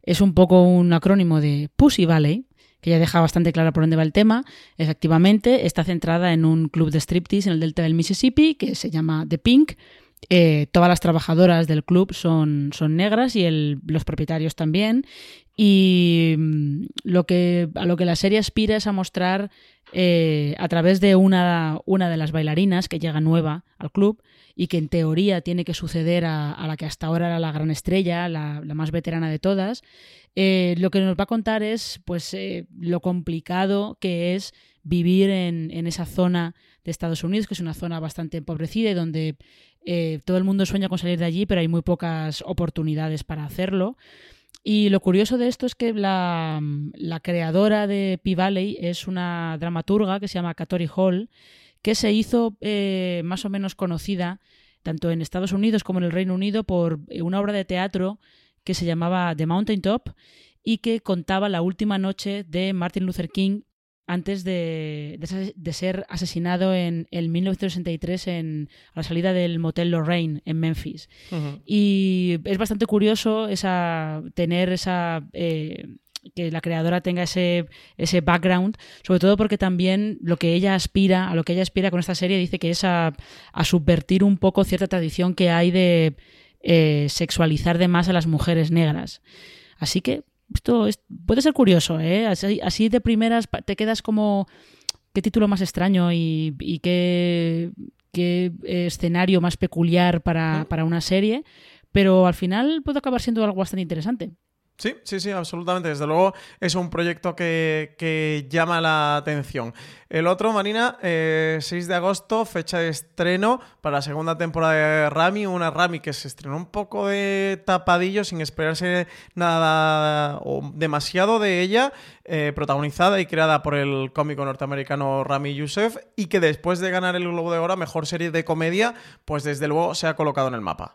es un poco un acrónimo de Pussy Valley, que ya deja bastante claro por dónde va el tema. Efectivamente, está centrada en un club de striptease en el delta del Mississippi que se llama The Pink. Eh, todas las trabajadoras del club son, son negras y los propietarios también. Y mm, lo que, a lo que la serie aspira es a mostrar eh, a través de una, una, de las bailarinas que llega nueva al club y que en teoría tiene que suceder a, la que hasta ahora era la gran estrella, la, más veterana de todas, eh, lo que nos va a contar es pues lo complicado que es vivir en, en, esa zona de Estados Unidos, que es una zona bastante empobrecida y donde todo el mundo sueña con salir de allí, pero hay muy pocas oportunidades para hacerlo. Y lo curioso de esto es que la, creadora de P-Valley es una dramaturga que se llama Katori Hall, que se hizo eh, más o menos conocida tanto en Estados Unidos como en el Reino Unido por una obra de teatro que se llamaba The Mountain Top y que contaba la última noche de Martin Luther King antes de, ser asesinado en el 1963 en, a la salida del motel Lorraine en Memphis. Y es bastante curioso esa, tener esa... Eh, que la creadora tenga ese, ese background, sobre todo porque también lo que ella aspira, a lo que ella aspira con esta serie, dice que es a, subvertir un poco cierta tradición que hay de eh, sexualizar de más a las mujeres negras. Así que esto puede ser curioso, ¿eh? Así, de primeras te quedas como qué título más extraño y, qué, qué, escenario más peculiar para, para una serie, pero al final puede acabar siendo algo bastante interesante. Sí, sí, sí, absolutamente. Desde luego es un proyecto que, llama la atención. El otro, Marina, 6 eh, de agosto, fecha de estreno para la segunda temporada de Rami. Una Rami que se estrenó un poco de tapadillo, sin esperarse nada o demasiado de ella, eh, protagonizada y creada por el cómico norteamericano Rami Youssef, y que después de ganar el Globo de Oro, mejor serie de comedia, pues desde luego se ha colocado en el mapa.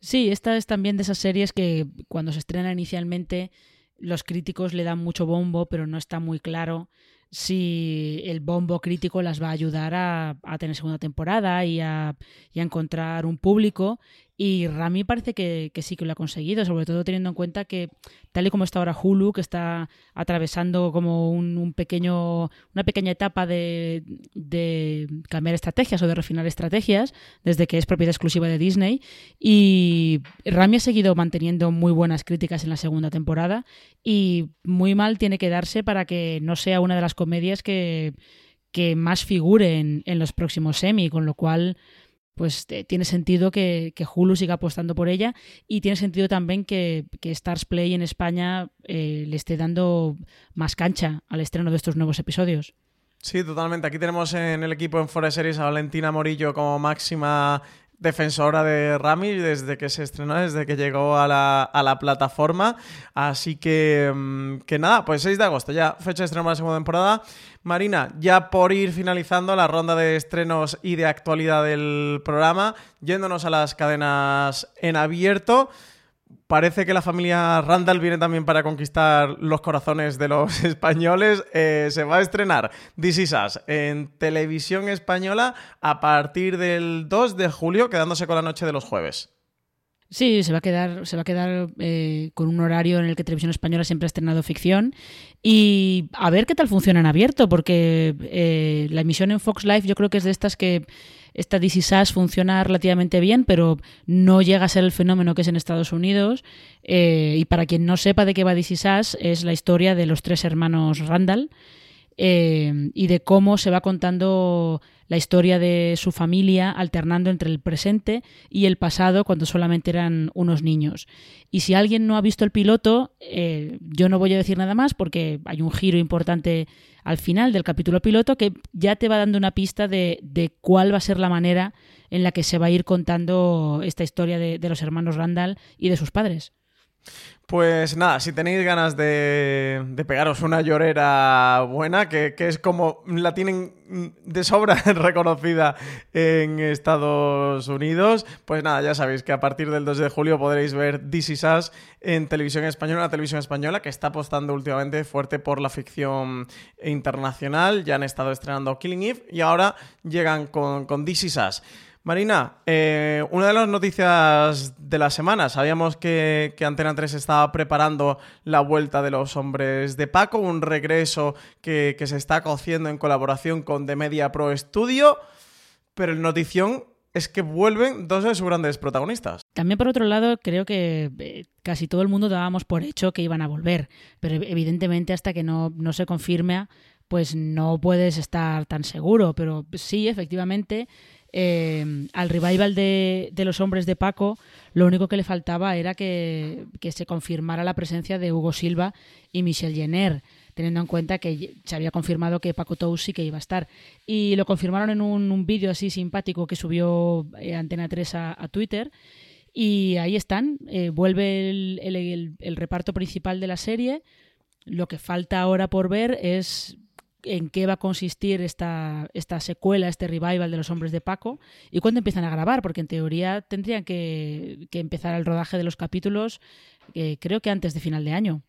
Sí, esta es también de esas series que cuando se estrena inicialmente los críticos le dan mucho bombo, pero no está muy claro si el bombo crítico las va a ayudar a, tener segunda temporada y a, y a, encontrar un público. Y Rami parece que, sí que lo ha conseguido, sobre todo teniendo en cuenta que, tal y como está ahora Hulu, que está atravesando como un, pequeño, una pequeña etapa de, de, cambiar estrategias o de refinar estrategias, desde que es propiedad exclusiva de Disney. Y Rami ha seguido manteniendo muy buenas críticas en la segunda temporada y muy mal tiene que darse para que no sea una de las comedias que, más figure en, en los próximos semi, con lo cual pues eh, tiene sentido que, Hulu siga apostando por ella y tiene sentido también que, Stars Play en España eh, le esté dando más cancha al estreno de estos nuevos episodios. Sí, totalmente. Aquí tenemos en el equipo en Forest Series a Valentina Morillo como máxima defensora de Rami desde que se estrenó, desde que llegó a la, plataforma. Así que, mm, que nada, pues 6 de agosto, ya fecha de estreno de la segunda temporada. Marina, ya por ir finalizando la ronda de estrenos y de actualidad del programa, yéndonos a las cadenas en abierto. Parece que la familia Randall viene también para conquistar los corazones de los españoles. Eh, se va a estrenar This Is Us en televisión española a partir del 2 de julio, quedándose con la noche de los jueves. Sí, se va a quedar, se va a quedar eh, con un horario en el que Televisión Española siempre ha estrenado ficción y a ver qué tal funciona en abierto, porque eh, la emisión en Fox Live yo creo que es de estas que esta DC Sass funciona relativamente bien, pero no llega a ser el fenómeno que es en Estados Unidos. Eh, y para quien no sepa de qué va DC Sass, es la historia de los tres hermanos Randall y de cómo se va contando la historia de su familia alternando entre el presente y el pasado cuando solamente eran unos niños. Y si alguien no ha visto el piloto, eh, yo no voy a decir nada más porque hay un giro importante al final del capítulo piloto que ya te va dando una pista de, cuál va a ser la manera en la que se va a ir contando esta historia de, de los hermanos Randall y de sus padres. Pues nada, si tenéis ganas de, pegaros una llorera buena, que, es como la tienen de sobra reconocida en Estados Unidos, pues nada, ya sabéis que a partir del 2 de julio podréis ver This Is Us en televisión española, una televisión española que está apostando últimamente fuerte por la ficción internacional. Ya han estado estrenando Killing Eve y ahora llegan con, con This Is Us. Marina, eh, una de las noticias de la semana, sabíamos que, Antena 3 estaba preparando la vuelta de los hombres de Paco, un regreso que, se está cociendo en colaboración con The Media Pro Studio, pero el notición es que vuelven dos de sus grandes protagonistas. También por otro lado, creo que eh, casi todo el mundo dábamos por hecho que iban a volver, pero evidentemente hasta que no, no se confirme, pues no puedes estar tan seguro, pero sí, efectivamente eh, al revival de, los hombres de Paco, lo único que le faltaba era que, se confirmara la presencia de Hugo Silva y Michel Jenner, teniendo en cuenta que se había confirmado que Paco Tous sí que iba a estar. Y lo confirmaron en un, vídeo así simpático que subió eh, Antena 3 a, Twitter. Y ahí están, eh, vuelve el reparto principal de la serie. Lo que falta ahora por ver es en qué va a consistir esta, esta secuela, este revival de los hombres de Paco y cuándo empiezan a grabar, porque en teoría tendrían que, empezar el rodaje de los capítulos eh, creo que antes de final de año.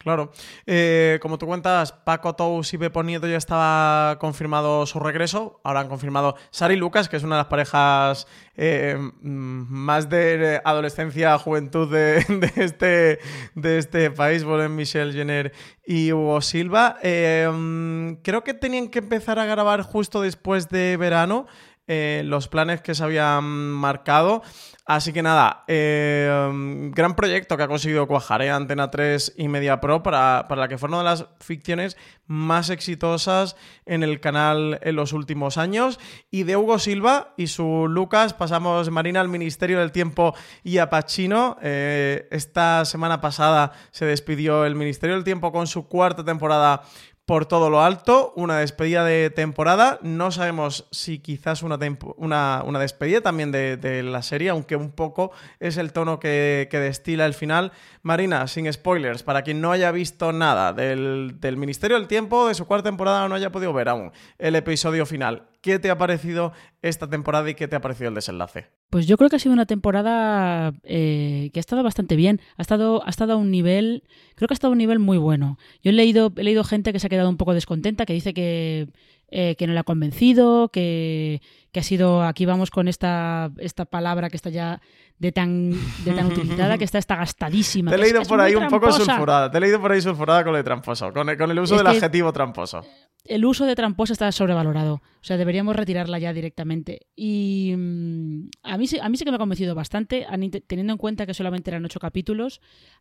Claro. Eh, como tú cuentas, Paco Tous y Pepo Nieto ya estaba confirmado su regreso. Ahora han confirmado Sari Lucas, que es una de las parejas eh, mm, más de adolescencia, juventud de, este, de este país, Bolen Michelle Jenner y Hugo Silva. Eh, mm, creo que tenían que empezar a grabar justo después de verano. los planes que se habían marcado. Así que nada, eh, gran proyecto que ha conseguido cuajar ¿eh? Antena 3 y Media Pro para, la que fue una de las ficciones más exitosas en el canal en los últimos años. Y de Hugo Silva y su Lucas pasamos Marina al Ministerio del Tiempo y a Pacino. Eh, esta semana pasada se despidió el Ministerio del Tiempo con su cuarta temporada por todo lo alto, una despedida de temporada. No sabemos si quizás una, una, despedida también de, la serie, aunque un poco es el tono que, destila el final. Marina, sin spoilers, para quien no haya visto nada del, del Ministerio del Tiempo, de su cuarta temporada, no haya podido ver aún el episodio final. ¿Qué te ha parecido esta temporada y qué te ha parecido el desenlace? Pues yo creo que ha sido una temporada eh, que ha estado bastante bien. Ha estado, ha estado a un nivel, creo que ha estado a un nivel muy bueno. Yo he leído, he leído gente que se ha quedado un poco descontenta, que dice que, eh, que no le ha convencido, que, que, ha sido, aquí vamos con esta, esta palabra que está ya de tan, de tan utilizada, que está, está gastadísima. Te he leído es, por es ahí un poco sulfurada. Te he leído por ahí sulfurada con el tramposo, con el, con el uso Es del adjetivo tramposo. el uso de tramposa está sobrevalorado. O sea, deberíamos retirarla ya directamente. Y mm, a, mí, sí- a mí sí que me ha convencido bastante, teniendo en cuenta que solamente eran ocho capítulos,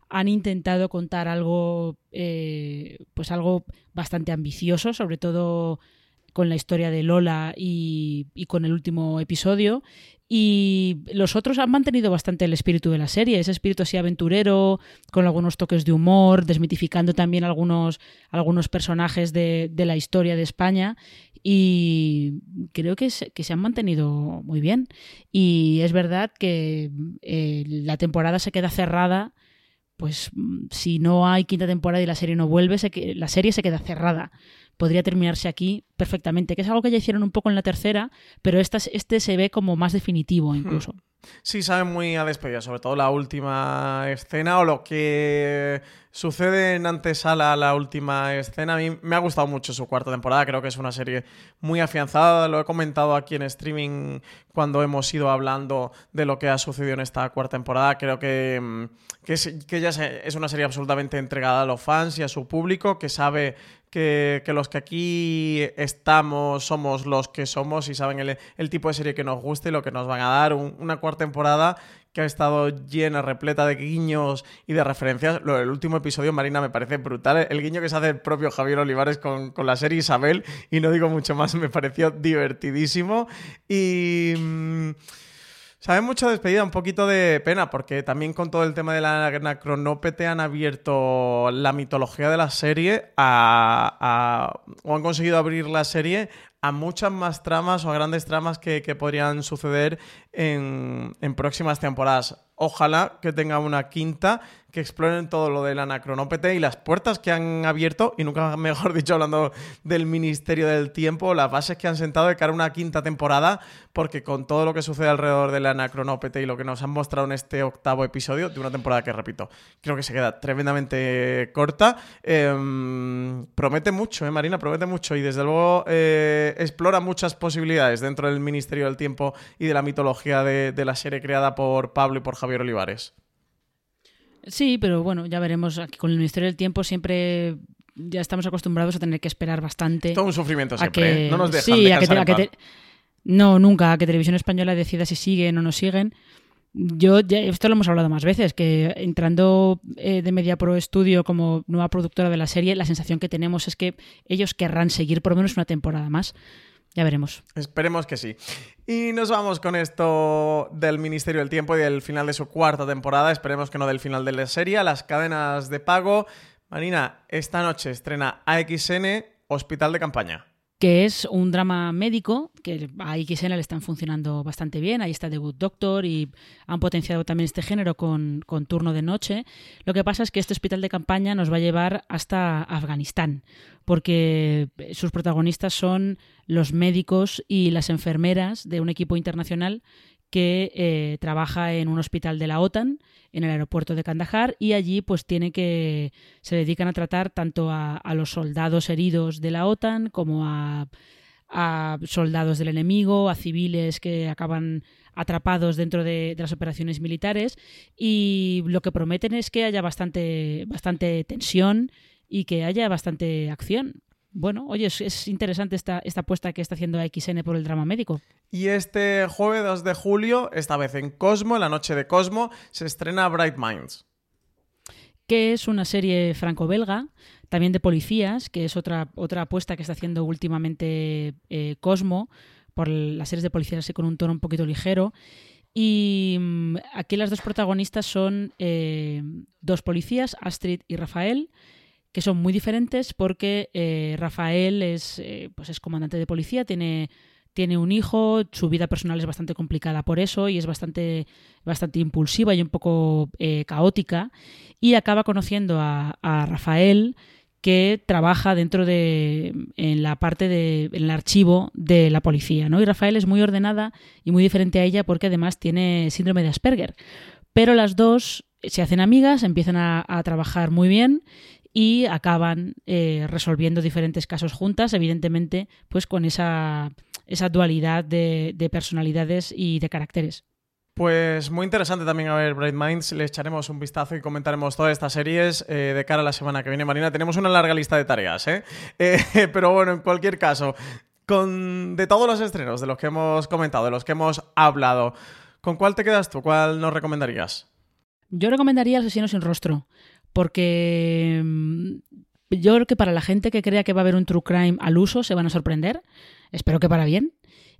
han intentado contar algo, eh, pues algo bastante ambicioso, sobre todo con la historia de Lola y, con el último episodio. Y los otros han mantenido bastante el espíritu de la serie, ese espíritu así aventurero, con algunos toques de humor, desmitificando también algunos, algunos personajes de, la historia de España. Y creo que se, han mantenido muy bien. Y es verdad que eh, la temporada se queda cerrada. Pues mm, si no hay quinta temporada y la serie no vuelve, se la serie se queda cerrada podría terminarse aquí perfectamente, que es algo que ya hicieron un poco en la tercera, pero esta, este se ve como más definitivo incluso. Sí, saben muy a despedida, sobre todo la última escena o lo que sucede en antesala la última escena. A mí me ha gustado mucho su cuarta temporada, creo que es una serie muy afianzada, lo he comentado aquí en streaming cuando hemos ido hablando de lo que ha sucedido en esta cuarta temporada. Creo que, mm, que, es, ya es una serie absolutamente entregada a los fans y a su público, que sabe que, que los que aquí estamos somos los que somos y saben el, tipo de serie que nos gusta y lo que nos van a dar. Un- una cuarta temporada que ha estado llena, repleta de guiños y de referencias. Lo del último episodio, Marina, me parece brutal. El guiño que se hace el propio Javier Olivares con, con la serie Isabel, y no digo mucho más, me pareció divertidísimo. Y... mm, Sabe mucho despedida, un poquito de pena, porque también con todo el tema de la Anacronópete han abierto la mitología de la serie a, o han conseguido abrir la serie a muchas más tramas o a grandes tramas que, que podrían suceder en, en próximas temporadas. Ojalá que tenga una quinta, que exploren todo lo del anacronópete y las puertas que han abierto, y nunca mejor dicho, hablando del Ministerio del Tiempo, las bases que han sentado de cara a una quinta temporada, porque con todo lo que sucede alrededor del anacronópete y lo que nos han mostrado en este octavo episodio, de una temporada que, repito, creo que se queda tremendamente corta, em, promete mucho, ¿eh, Marina? Promete mucho y desde luego eh, explora muchas posibilidades dentro del Ministerio del Tiempo y de la mitología de, de la serie creada por Pablo y por Javier Olivares. Sí, pero bueno, ya veremos. Aquí con el Ministerio del Tiempo siempre ya estamos acostumbrados a tener que esperar bastante. Todo un sufrimiento a siempre, que, ¿eh? No nos dejan sí, a que, te- a que te- no, nunca, a que Televisión Española decida si siguen o no siguen. Yo, ya, esto lo hemos hablado más veces, que entrando eh, de Media Pro Studio como nueva productora de la serie, la sensación que tenemos es que ellos querrán seguir por lo menos una temporada más. Ya veremos. Esperemos que sí. Y nos vamos con esto del Ministerio del Tiempo y del final de su cuarta temporada. Esperemos que no del final de la serie. Las cadenas de pago. Marina, esta noche estrena AXN Hospital de Campaña. Que es un drama médico que a XN le están funcionando bastante bien. Ahí está Good Doctor y han potenciado también este género con, con turno de noche. Lo que pasa es que este hospital de campaña nos va a llevar hasta Afganistán, porque sus protagonistas son los médicos y las enfermeras de un equipo internacional que eh, trabaja en un hospital de la OTAN en el aeropuerto de Kandahar y allí pues tiene que se dedican a tratar tanto a, los soldados heridos de la OTAN como a, a soldados del enemigo, a civiles que acaban atrapados dentro de, de las operaciones militares y lo que prometen es que haya bastante, bastante tensión y que haya bastante acción. Bueno, oye, es, es interesante esta, esta apuesta que está haciendo AXN por el drama médico. Y este jueves 2 de julio, esta vez en Cosmo, en la noche de Cosmo, se estrena Bright Minds. que es una serie franco-belga, también de policías, que es otra, otra apuesta que está haciendo últimamente eh, Cosmo, por las series de policías así con un tono un poquito ligero. Y mm, aquí las dos protagonistas son eh, dos policías, Astrid y Rafael, que son muy diferentes porque eh, Rafael es, eh, pues es comandante de policía, tiene, tiene un hijo, su vida personal es bastante complicada por eso y es bastante, bastante impulsiva y un poco eh, caótica. Y acaba conociendo a, Rafael, que trabaja dentro de en la parte de en el archivo de la policía, ¿no? Y Rafael es muy ordenada y muy diferente a ella porque además tiene síndrome de Asperger. Pero las dos se hacen amigas, empiezan a, trabajar muy bien y acaban eh, resolviendo diferentes casos juntas, evidentemente, pues con esa, esa dualidad de, personalidades y de caracteres. Pues muy interesante también a ver Bright Minds. Le echaremos un vistazo y comentaremos todas estas series eh, de cara a la semana que viene, Marina. Tenemos una larga lista de tareas, ¿eh? eh pero bueno, en cualquier caso, con, de todos los estrenos de los que hemos comentado, de los que hemos hablado, ¿con cuál te quedas tú? ¿Cuál nos recomendarías? Yo recomendaría Asesino sin rostro, porque mm, yo creo que para la gente que crea que va a haber un true crime al uso se van a sorprender. Espero que para bien.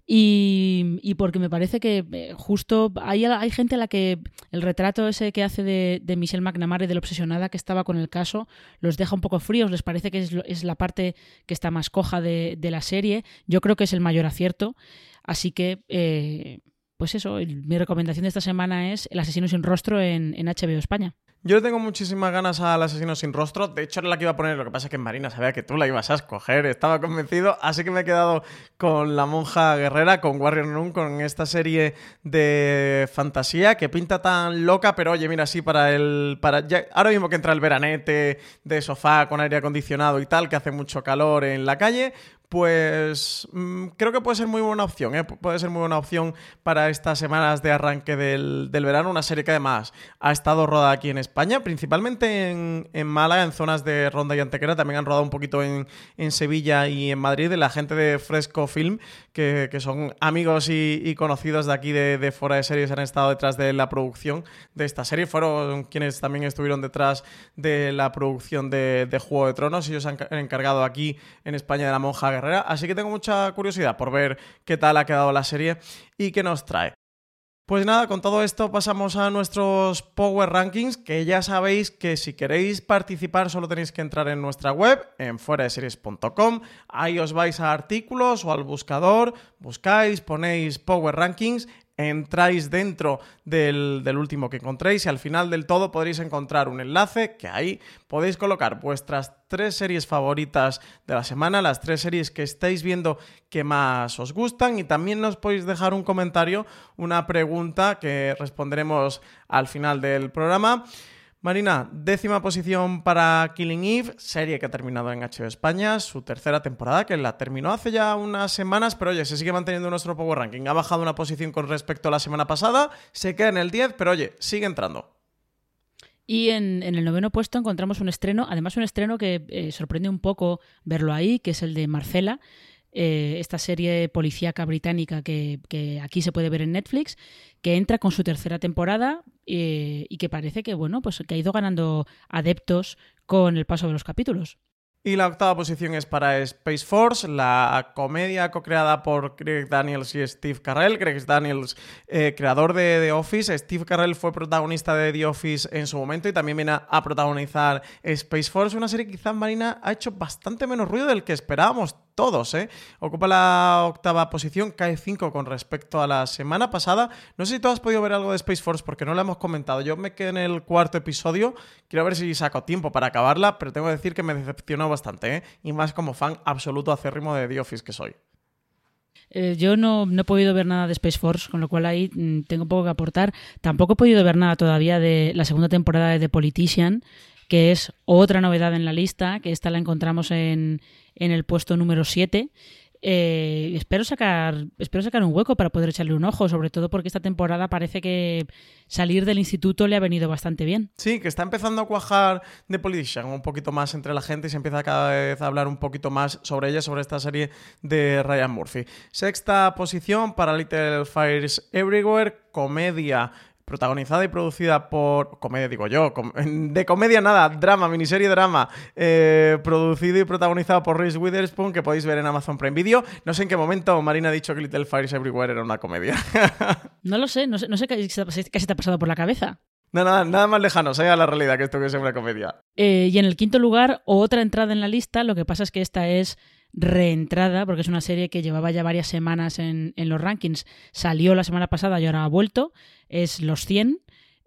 Y, porque me parece que eh, justo hay, gente a la que el retrato ese que hace de, Michelle McNamara y de la obsesionada que estaba con el caso los deja un poco fríos, les parece que es, la parte que está más coja de, la serie. Yo creo que es el mayor acierto. Así que, eh, pues eso, mi recomendación de esta semana es El asesino sin rostro en, en HBO España. Yo le tengo muchísimas ganas al asesino sin rostro. De hecho, era la que iba a poner. Lo que pasa es que Marina sabía que tú la ibas a escoger. Estaba convencido. Así que me he quedado con La Monja Guerrera, con Warrior Nun, con esta serie de fantasía que pinta tan loca. Pero oye, mira, sí, para el. Para ahora mismo que entra el veranete de sofá con aire acondicionado y tal, que hace mucho calor en la calle, pues mm, creo que puede ser muy buena opción, ¿eh? puede ser muy buena opción para estas semanas de arranque del, verano, una serie que además ha estado rodada aquí en España, principalmente en, Málaga, en zonas de Ronda y Antequera, también han rodado un poquito en, Sevilla y en Madrid, de la gente de Fresco Film, que, son amigos y, conocidos de aquí de, Fuera de Series, han estado detrás de la producción de esta serie, fueron quienes también estuvieron detrás de la producción de, de Juego de Tronos, ellos han encargado aquí en España de la monja así que tengo mucha curiosidad por ver qué tal ha quedado la serie y qué nos trae. Pues nada, con todo esto pasamos a nuestros Power Rankings, que ya sabéis que si queréis participar solo tenéis que entrar en nuestra web, en fueradeseries.com, ahí os vais a artículos o al buscador, buscáis, ponéis Power Rankings entráis dentro del, último que encontréis y al final del todo podréis encontrar un enlace que ahí podéis colocar vuestras tres series favoritas de la semana, las tres series que estáis viendo que más os gustan y también nos podéis dejar un comentario, una pregunta que responderemos al final del programa. Marina, décima posición para Killing Eve, serie que ha terminado en HBO España, su tercera temporada, que la terminó hace ya unas semanas, pero oye, se sigue manteniendo nuestro Power Ranking. Ha bajado una posición con respecto a la semana pasada, se queda en el 10, pero oye, sigue entrando. Y en, el noveno puesto encontramos un estreno, además un estreno que eh, sorprende un poco verlo ahí, que es el de Marcela, eh, esta serie policíaca británica que, aquí se puede ver en Netflix, que entra con su tercera temporada eh, y que parece que, bueno, pues que ha ido ganando adeptos con el paso de los capítulos. Y la octava posición es para Space Force, la comedia co-creada por Greg Daniels y Steve Carell. Greg Daniels, eh, creador de The Office. Steve Carell fue protagonista de The Office en su momento y también viene a protagonizar Space Force, una serie que quizás Marina ha hecho bastante menos ruido del que esperábamos todos, ¿eh? Ocupa la octava posición, cae 5 con respecto a la semana pasada. No sé si tú has podido ver algo de Space Force porque no lo hemos comentado. Yo me quedé en el cuarto episodio, quiero ver si saco tiempo para acabarla, pero tengo que decir que me decepcionó bastante, ¿eh? Y más como fan absoluto acérrimo de The Office que soy. Eh, yo no, no, he podido ver nada de Space Force, con lo cual ahí mm, tengo poco que aportar. Tampoco he podido ver nada todavía de la segunda temporada de The Politician, que es otra novedad en la lista, que esta la encontramos en, en el puesto número 7. Eh, espero sacar espero sacar un hueco para poder echarle un ojo, sobre todo porque esta temporada parece que salir del instituto le ha venido bastante bien. Sí, que está empezando a cuajar de Politician un poquito más entre la gente y se empieza cada vez a hablar un poquito más sobre ella, sobre esta serie de Ryan Murphy. Sexta posición para Little Fires Everywhere, comedia protagonizada y producida por. Comedia, digo yo. de comedia nada, drama, miniserie drama. Eh, producido y protagonizado por Reese Witherspoon, que podéis ver en Amazon Prime Video. No sé en qué momento Marina ha dicho que Little Fires Everywhere era una comedia. no lo sé, no sé, no sé qué, se te ha pasado por la cabeza. No, nada, nada más lejano, sea la realidad que esto que sea una comedia. Eh, y en el quinto lugar, otra entrada en la lista, lo que pasa es que esta es reentrada, porque es una serie que llevaba ya varias semanas en, los rankings. Salió la semana pasada y ahora ha vuelto. Es Los 100,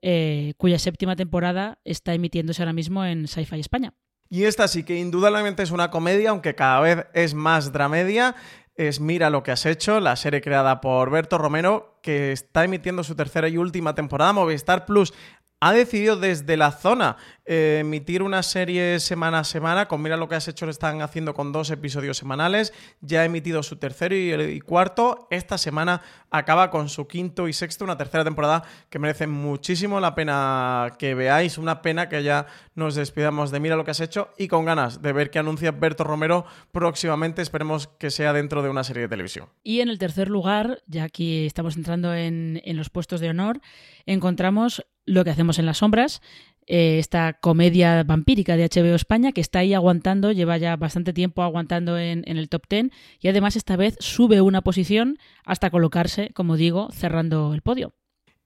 eh, cuya séptima temporada está emitiéndose ahora mismo en Sci-Fi España. Y esta sí que indudablemente es una comedia, aunque cada vez es más dramedia. Es Mira lo que has hecho, la serie creada por Berto Romero, que está emitiendo su tercera y última temporada. Movistar Plus ha decidido desde la zona eh, emitir una serie semana a semana. Con Mira lo que has hecho, lo están haciendo con dos episodios semanales. Ya ha emitido su tercero y, cuarto. Esta semana acaba con su quinto y sexto, una tercera temporada que merece muchísimo la pena que veáis. Una pena que ya nos despidamos de Mira lo que has hecho y con ganas de ver qué anuncia Berto Romero próximamente. Esperemos que sea dentro de una serie de televisión. Y en el tercer lugar, ya aquí estamos entrando en, en los puestos de honor, encontramos lo que hacemos en las sombras, eh, esta comedia vampírica de HBO España que está ahí aguantando, lleva ya bastante tiempo aguantando en, en, el top 10 y además esta vez sube una posición hasta colocarse, como digo, cerrando el podio.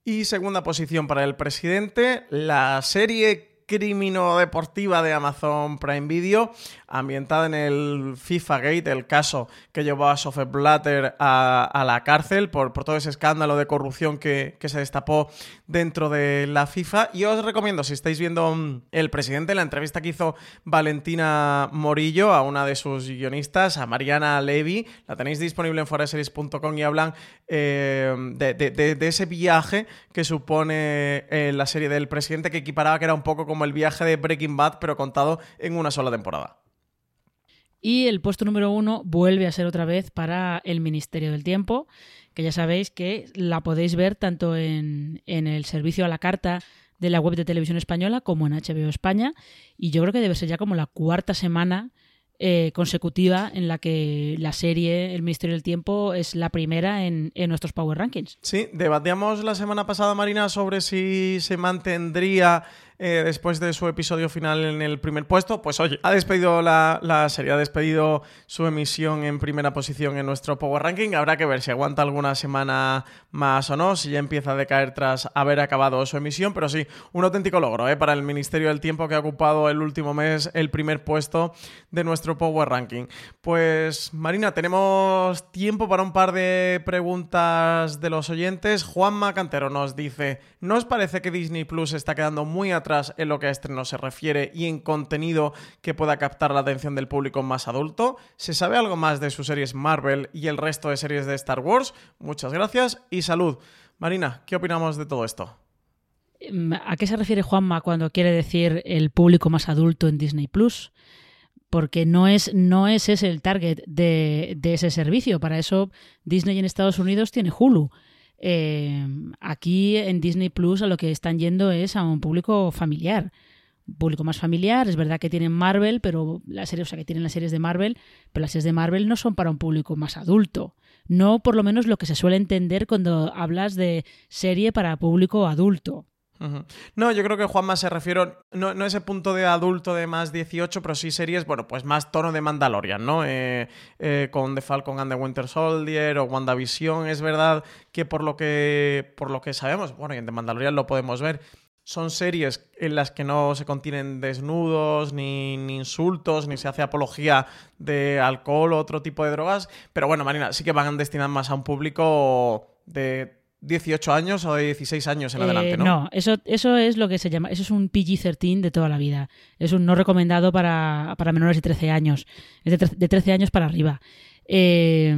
Y segunda posición para el presidente, la serie crimino deportiva de Amazon Prime Video, ambientada en el FIFA Gate, el caso que llevó a Sophie Blatter a, la cárcel por, todo ese escándalo de corrupción que, se destapó dentro de la FIFA. Y os recomiendo, si estáis viendo mm, el presidente, la entrevista que hizo Valentina Morillo a una de sus guionistas, a Mariana Levy, la tenéis disponible en foreseries.com y hablan eh, de, ese viaje que supone eh, la serie del presidente, que equiparaba que era un poco como el viaje de Breaking Bad, pero contado en una sola temporada. Y el puesto número uno vuelve a ser otra vez para el Ministerio del Tiempo, que ya sabéis que la podéis ver tanto en, en el servicio a la carta de la web de televisión española como en HBO España. Y yo creo que debe ser ya como la cuarta semana eh, consecutiva en la que la serie El Ministerio del Tiempo es la primera en, en, nuestros Power Rankings. Sí, debatíamos la semana pasada, Marina, sobre si se mantendría eh, después de su episodio final en el primer puesto, pues oye, ha despedido la, la, serie, ha despedido su emisión en primera posición en nuestro Power Ranking. Habrá que ver si aguanta alguna semana más o no, si ya empieza a decaer tras haber acabado su emisión, pero sí, un auténtico logro ¿eh? para el Ministerio del Tiempo que ha ocupado el último mes el primer puesto de nuestro Power Ranking. Pues Marina, tenemos tiempo para un par de preguntas de los oyentes. Juan Macantero nos dice, ¿no os parece que Disney Plus está quedando muy atrás en lo que a estreno se refiere y en contenido que pueda captar la atención del público más adulto. ¿Se sabe algo más de sus series Marvel y el resto de series de Star Wars? Muchas gracias y salud. Marina, ¿qué opinamos de todo esto? ¿A qué se refiere Juanma cuando quiere decir el público más adulto en Disney Plus? Porque no es, no es ese el target de ese servicio. Para eso Disney en Estados Unidos tiene Hulu. Eh, aquí en Disney Plus a lo que están yendo es a un público familiar. Un público más familiar, es verdad que tienen Marvel, pero la serie, o sea, que tienen las series de Marvel, pero las series de Marvel no son para un público más adulto. No por lo menos lo que se suele entender cuando hablas de serie para público adulto. No, yo creo que Juanma se refiere, no, no ese punto de adulto de más 18, pero sí series, bueno, pues más tono de Mandalorian, ¿no? Eh, eh, con The Falcon and the Winter Soldier o WandaVision, es verdad que por lo que, por lo que sabemos, bueno, y en The Mandalorian lo podemos ver, son series en las que no se contienen desnudos, ni, ni, insultos, ni se hace apología de alcohol o otro tipo de drogas. Pero bueno, Marina, sí que van destinadas más a un público de 18 años o de 16 años en adelante, ¿no? no, eso, eso es lo que se llama, eso es un PG-13 de toda la vida. Es un no recomendado para, para menores de 13 años. Es de, de 13 años para arriba. Eh,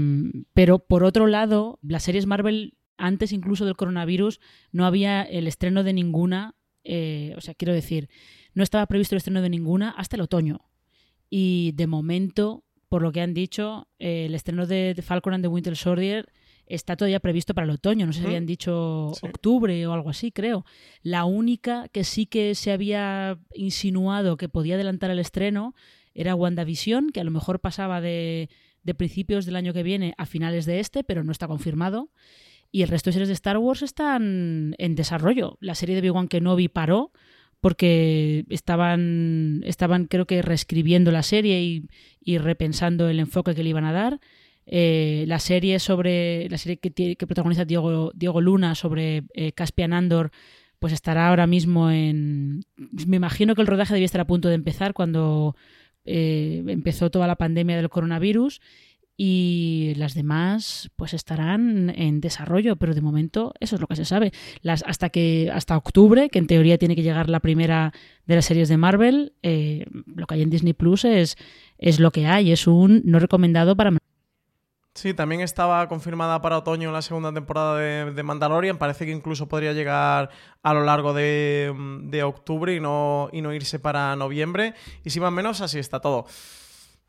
pero por otro lado, las series Marvel, antes incluso del coronavirus, no había el estreno de ninguna. Eh, o sea, quiero decir, no estaba previsto el estreno de ninguna hasta el otoño. Y de momento, por lo que han dicho, eh, el estreno de, de Falcon and the Winter Soldier está todavía previsto para el otoño, no sé si habían dicho sí. octubre o algo así, creo. La única que sí que se había insinuado que podía adelantar el estreno era WandaVision, que a lo mejor pasaba de, de principios del año que viene a finales de este, pero no está confirmado. Y el resto de series de Star Wars están en desarrollo. La serie de Big-Wan Kenobi paró porque estaban, estaban creo que reescribiendo la serie y, y repensando el enfoque que le iban a dar. Eh, la serie sobre la serie que, protagoniza Diego, Diego, Luna sobre eh, Caspian Andor pues estará ahora mismo en me imagino que el rodaje debía estar a punto de empezar cuando eh, empezó toda la pandemia del coronavirus y las demás pues estarán en desarrollo, pero de momento eso es lo que se sabe. Hasta que hasta octubre, que en teoría tiene que llegar la primera de las series de Marvel, lo que hay en Disney Plus es, es lo que hay, es un no recomendado para Sí, también estaba confirmada para otoño la segunda temporada de, Mandalorian. Parece que incluso podría llegar a lo largo de, octubre y no, y no irse para noviembre. Y si más menos así está todo.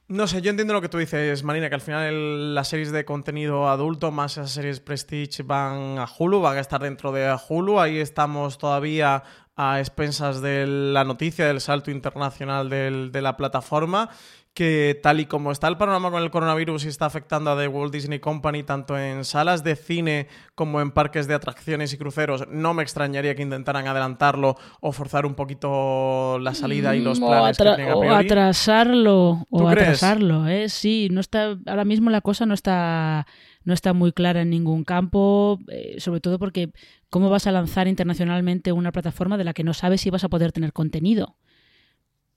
No sé, yo entiendo lo que tú dices, Marina, que al final las series de contenido adulto, más esas series Prestige, van a Hulu, van a estar dentro de Hulu. Ahí estamos todavía a expensas de la noticia del salto internacional de la plataforma que tal y como está el panorama con el coronavirus y está afectando a The Walt Disney Company tanto en salas de cine como en parques de atracciones y cruceros, no me extrañaría que intentaran adelantarlo o forzar un poquito la salida y los mm, planes que a O atrasarlo, o atrasarlo, ¿eh? Sí, no está, ahora mismo la cosa no está, no está muy clara en ningún campo, eh, sobre todo porque ¿cómo vas a lanzar internacionalmente una plataforma de la que no sabes si vas a poder tener contenido?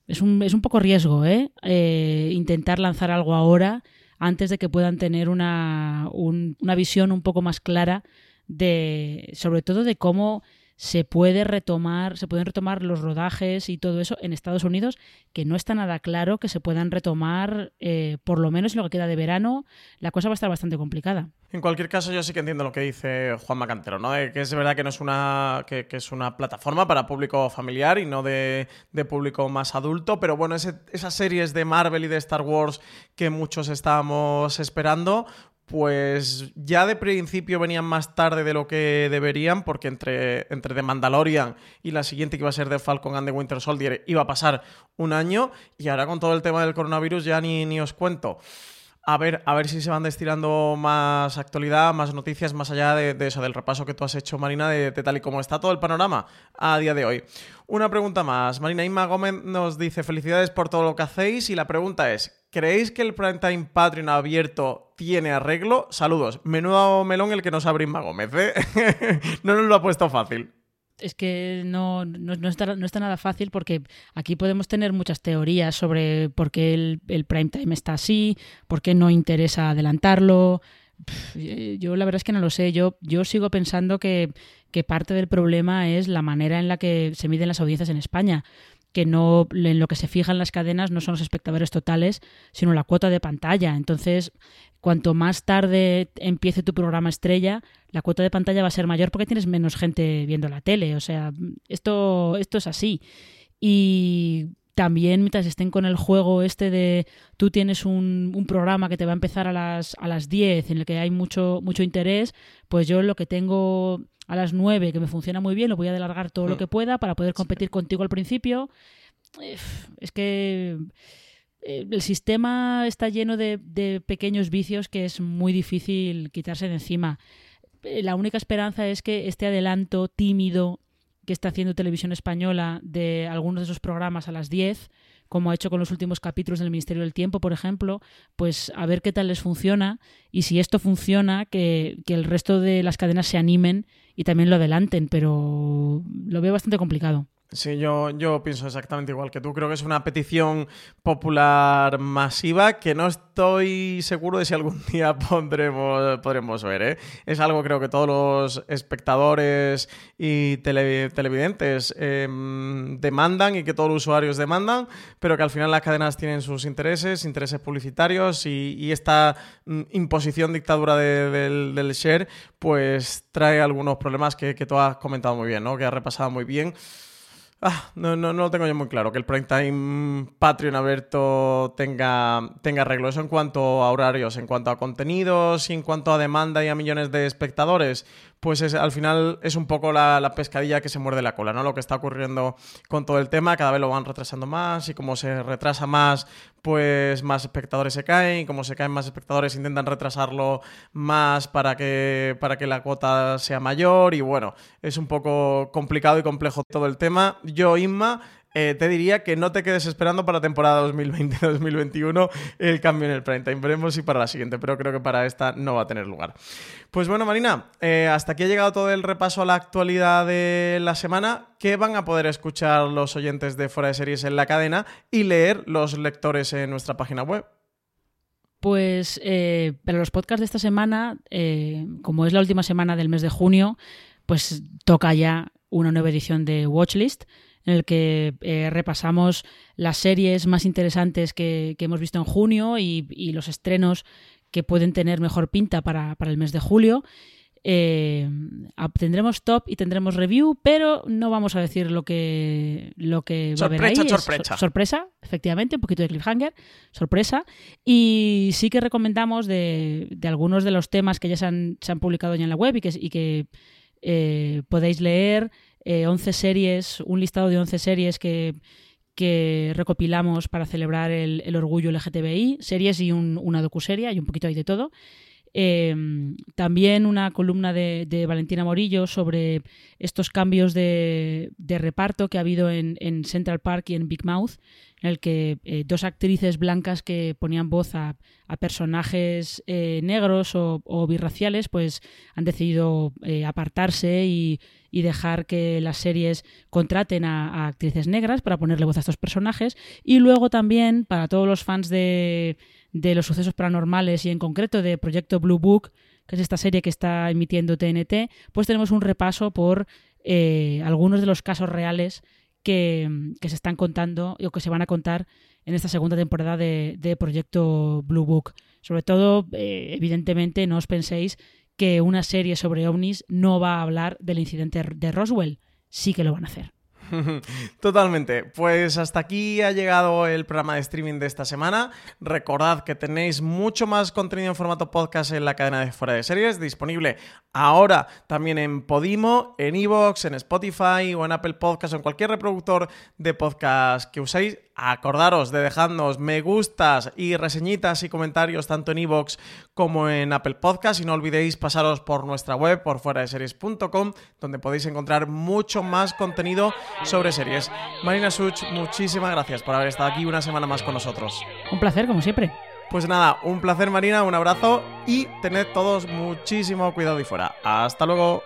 Es un, es un poco riesgo, ¿eh? ¿eh? Intentar lanzar algo ahora antes de que puedan tener una, una visión un poco más clara de, sobre todo de cómo se puede retomar, se pueden retomar los rodajes y todo eso en Estados Unidos, que no está nada claro que se puedan retomar, eh, por lo menos en lo que queda de verano, la cosa va a estar bastante complicada. En cualquier caso, yo sí que entiendo lo que dice Juan Macantero, ¿no? que es verdad que no es una. Que, es una plataforma para público familiar y no de, público más adulto. Pero bueno, esas series de Marvel y de Star Wars que muchos estábamos esperando, pues ya de principio venían más tarde de lo que deberían, porque entre, entre The Mandalorian y la siguiente que iba a ser The Falcon and the Winter Soldier iba a pasar un año, y ahora con todo el tema del coronavirus ya ni, ni os cuento. A ver, a ver si se van destilando más actualidad, más noticias, más allá de, eso, del repaso que tú has hecho, Marina, de, tal y como está todo el panorama a día de hoy. Una pregunta más. Marina Inma Gómez nos dice: Felicidades por todo lo que hacéis. Y la pregunta es: ¿Creéis que el Primetime Patreon abierto tiene arreglo? Saludos. Menudo melón el que nos abre Inma Gómez, ¿eh? no nos lo ha puesto fácil es que no, no, está, no, está, nada fácil porque aquí podemos tener muchas teorías sobre por qué el, el prime time está así, por qué no interesa adelantarlo. Eh, yo la verdad es que no lo sé. Yo, yo sigo pensando que, que parte del problema es la manera en la que se miden las audiencias en España que no en lo que se fijan las cadenas no son los espectadores totales, sino la cuota de pantalla. Entonces, cuanto más tarde empiece tu programa estrella, la cuota de pantalla va a ser mayor porque tienes menos gente viendo la tele. O sea, esto, esto es así. Y también mientras estén con el juego este de tú tienes un, programa que te va a empezar a las, a las 10 en el que hay mucho, mucho interés, pues yo lo que tengo a las 9, que me funciona muy bien, lo voy a alargar todo lo mm. que pueda para poder competir contigo al principio. Es que eh, el sistema está lleno de, pequeños vicios que es muy difícil quitarse de encima. Eh, la única esperanza es que este adelanto tímido que está haciendo Televisión Española de algunos de esos programas a las 10, como ha hecho con los últimos capítulos del Ministerio del Tiempo, por ejemplo, pues a ver qué tal les funciona y si esto funciona, que, que el resto de las cadenas se animen y también lo adelanten, pero lo veo bastante complicado. Sí, yo, yo pienso exactamente igual que tú. Creo que es una petición popular masiva que no estoy seguro de si algún día pondremos, podremos ver. ¿eh? Es algo creo que todos los espectadores y televidentes em, demandan y que todos los usuarios demandan, pero que al final las cadenas tienen sus intereses, intereses publicitarios y, esta mm, imposición dictadura del, del, share pues trae algunos problemas que, que tú has comentado muy bien, ¿no? que has repasado muy bien. Ah, no, no, no lo tengo yo muy claro, que el prime time Patreon abierto tenga, tenga arreglo. Eso en cuanto a horarios, en cuanto a contenidos y en cuanto a demanda y a millones de espectadores, pues es, al final es un poco la, pescadilla que se muerde la cola, ¿no? Lo que está ocurriendo con todo el tema, cada vez lo van retrasando más y como se retrasa más, pues más espectadores se caen y como se caen más espectadores intentan retrasarlo más para que, para que la cuota sea mayor y bueno, es un poco complicado y complejo todo el tema. Yo, Inma, eh, te diría que no te quedes esperando para la temporada 2020-2021 el cambio en el prime time. Veremos si para la siguiente, pero creo que para esta no va a tener lugar. Pues bueno, Marina, eh, hasta aquí ha llegado todo el repaso a la actualidad de la semana. ¿Qué van a poder escuchar los oyentes de Fuera de Series en la cadena y leer los lectores en nuestra página web? Pues eh, para los podcasts de esta semana, como es la última semana del mes de junio, pues toca ya una nueva edición de Watchlist en el que eh, repasamos las series más interesantes que, hemos visto en junio y, los estrenos que pueden tener mejor pinta para, para el mes de julio. Eh, tendremos top y tendremos review, pero no vamos a decir lo que, lo que va a haber ahí. Sorpresa, sorpresa, efectivamente, un poquito de cliffhanger, sorpresa. Y sí que recomendamos de, algunos de los temas que ya se han, publicado ya en la web y que, y que eh, podéis leer. 11 eh, series, un listado de 11 series que, que recopilamos para celebrar el, orgullo LGTBI, series y un, una docuserie, y un poquito ahí de todo. Em, también una columna de, Valentina Morillo sobre estos cambios de, reparto que ha habido en, Central Park y en Big Mouth, en el que eh, dos actrices blancas que ponían voz a, personajes eh, negros o, birraciales, pues han decidido eh, apartarse y, dejar que las series contraten a actrices negras para ponerle voz a estos personajes. Y luego también, para todos los fans de de los sucesos paranormales y en concreto de Proyecto Blue Book, que es esta serie que está emitiendo TNT, pues tenemos un repaso por eh, algunos de los casos reales que, se están contando o que se van a contar en esta segunda temporada de, Proyecto Blue Book. Sobre todo, eh, evidentemente, no os penséis que una serie sobre ovnis no va a hablar del incidente de Roswell. Sí que lo van a hacer. Totalmente. Pues hasta aquí ha llegado el programa de streaming de esta semana. Recordad que tenéis mucho más contenido en formato podcast en la cadena de Fuera de Series, disponible ahora también en Podimo, en Evox, en Spotify o en Apple Podcast o en cualquier reproductor de podcast que uséis. Acordaros de dejarnos me gustas y reseñitas y comentarios tanto en iVoox como en Apple Podcast y no olvidéis pasaros por nuestra web por fuera de series.com donde podéis encontrar mucho más contenido sobre series. Marina Such, muchísimas gracias por haber estado aquí una semana más con nosotros. Un placer, como siempre. Pues nada, un placer Marina, un abrazo y tened todos muchísimo cuidado y fuera. Hasta luego.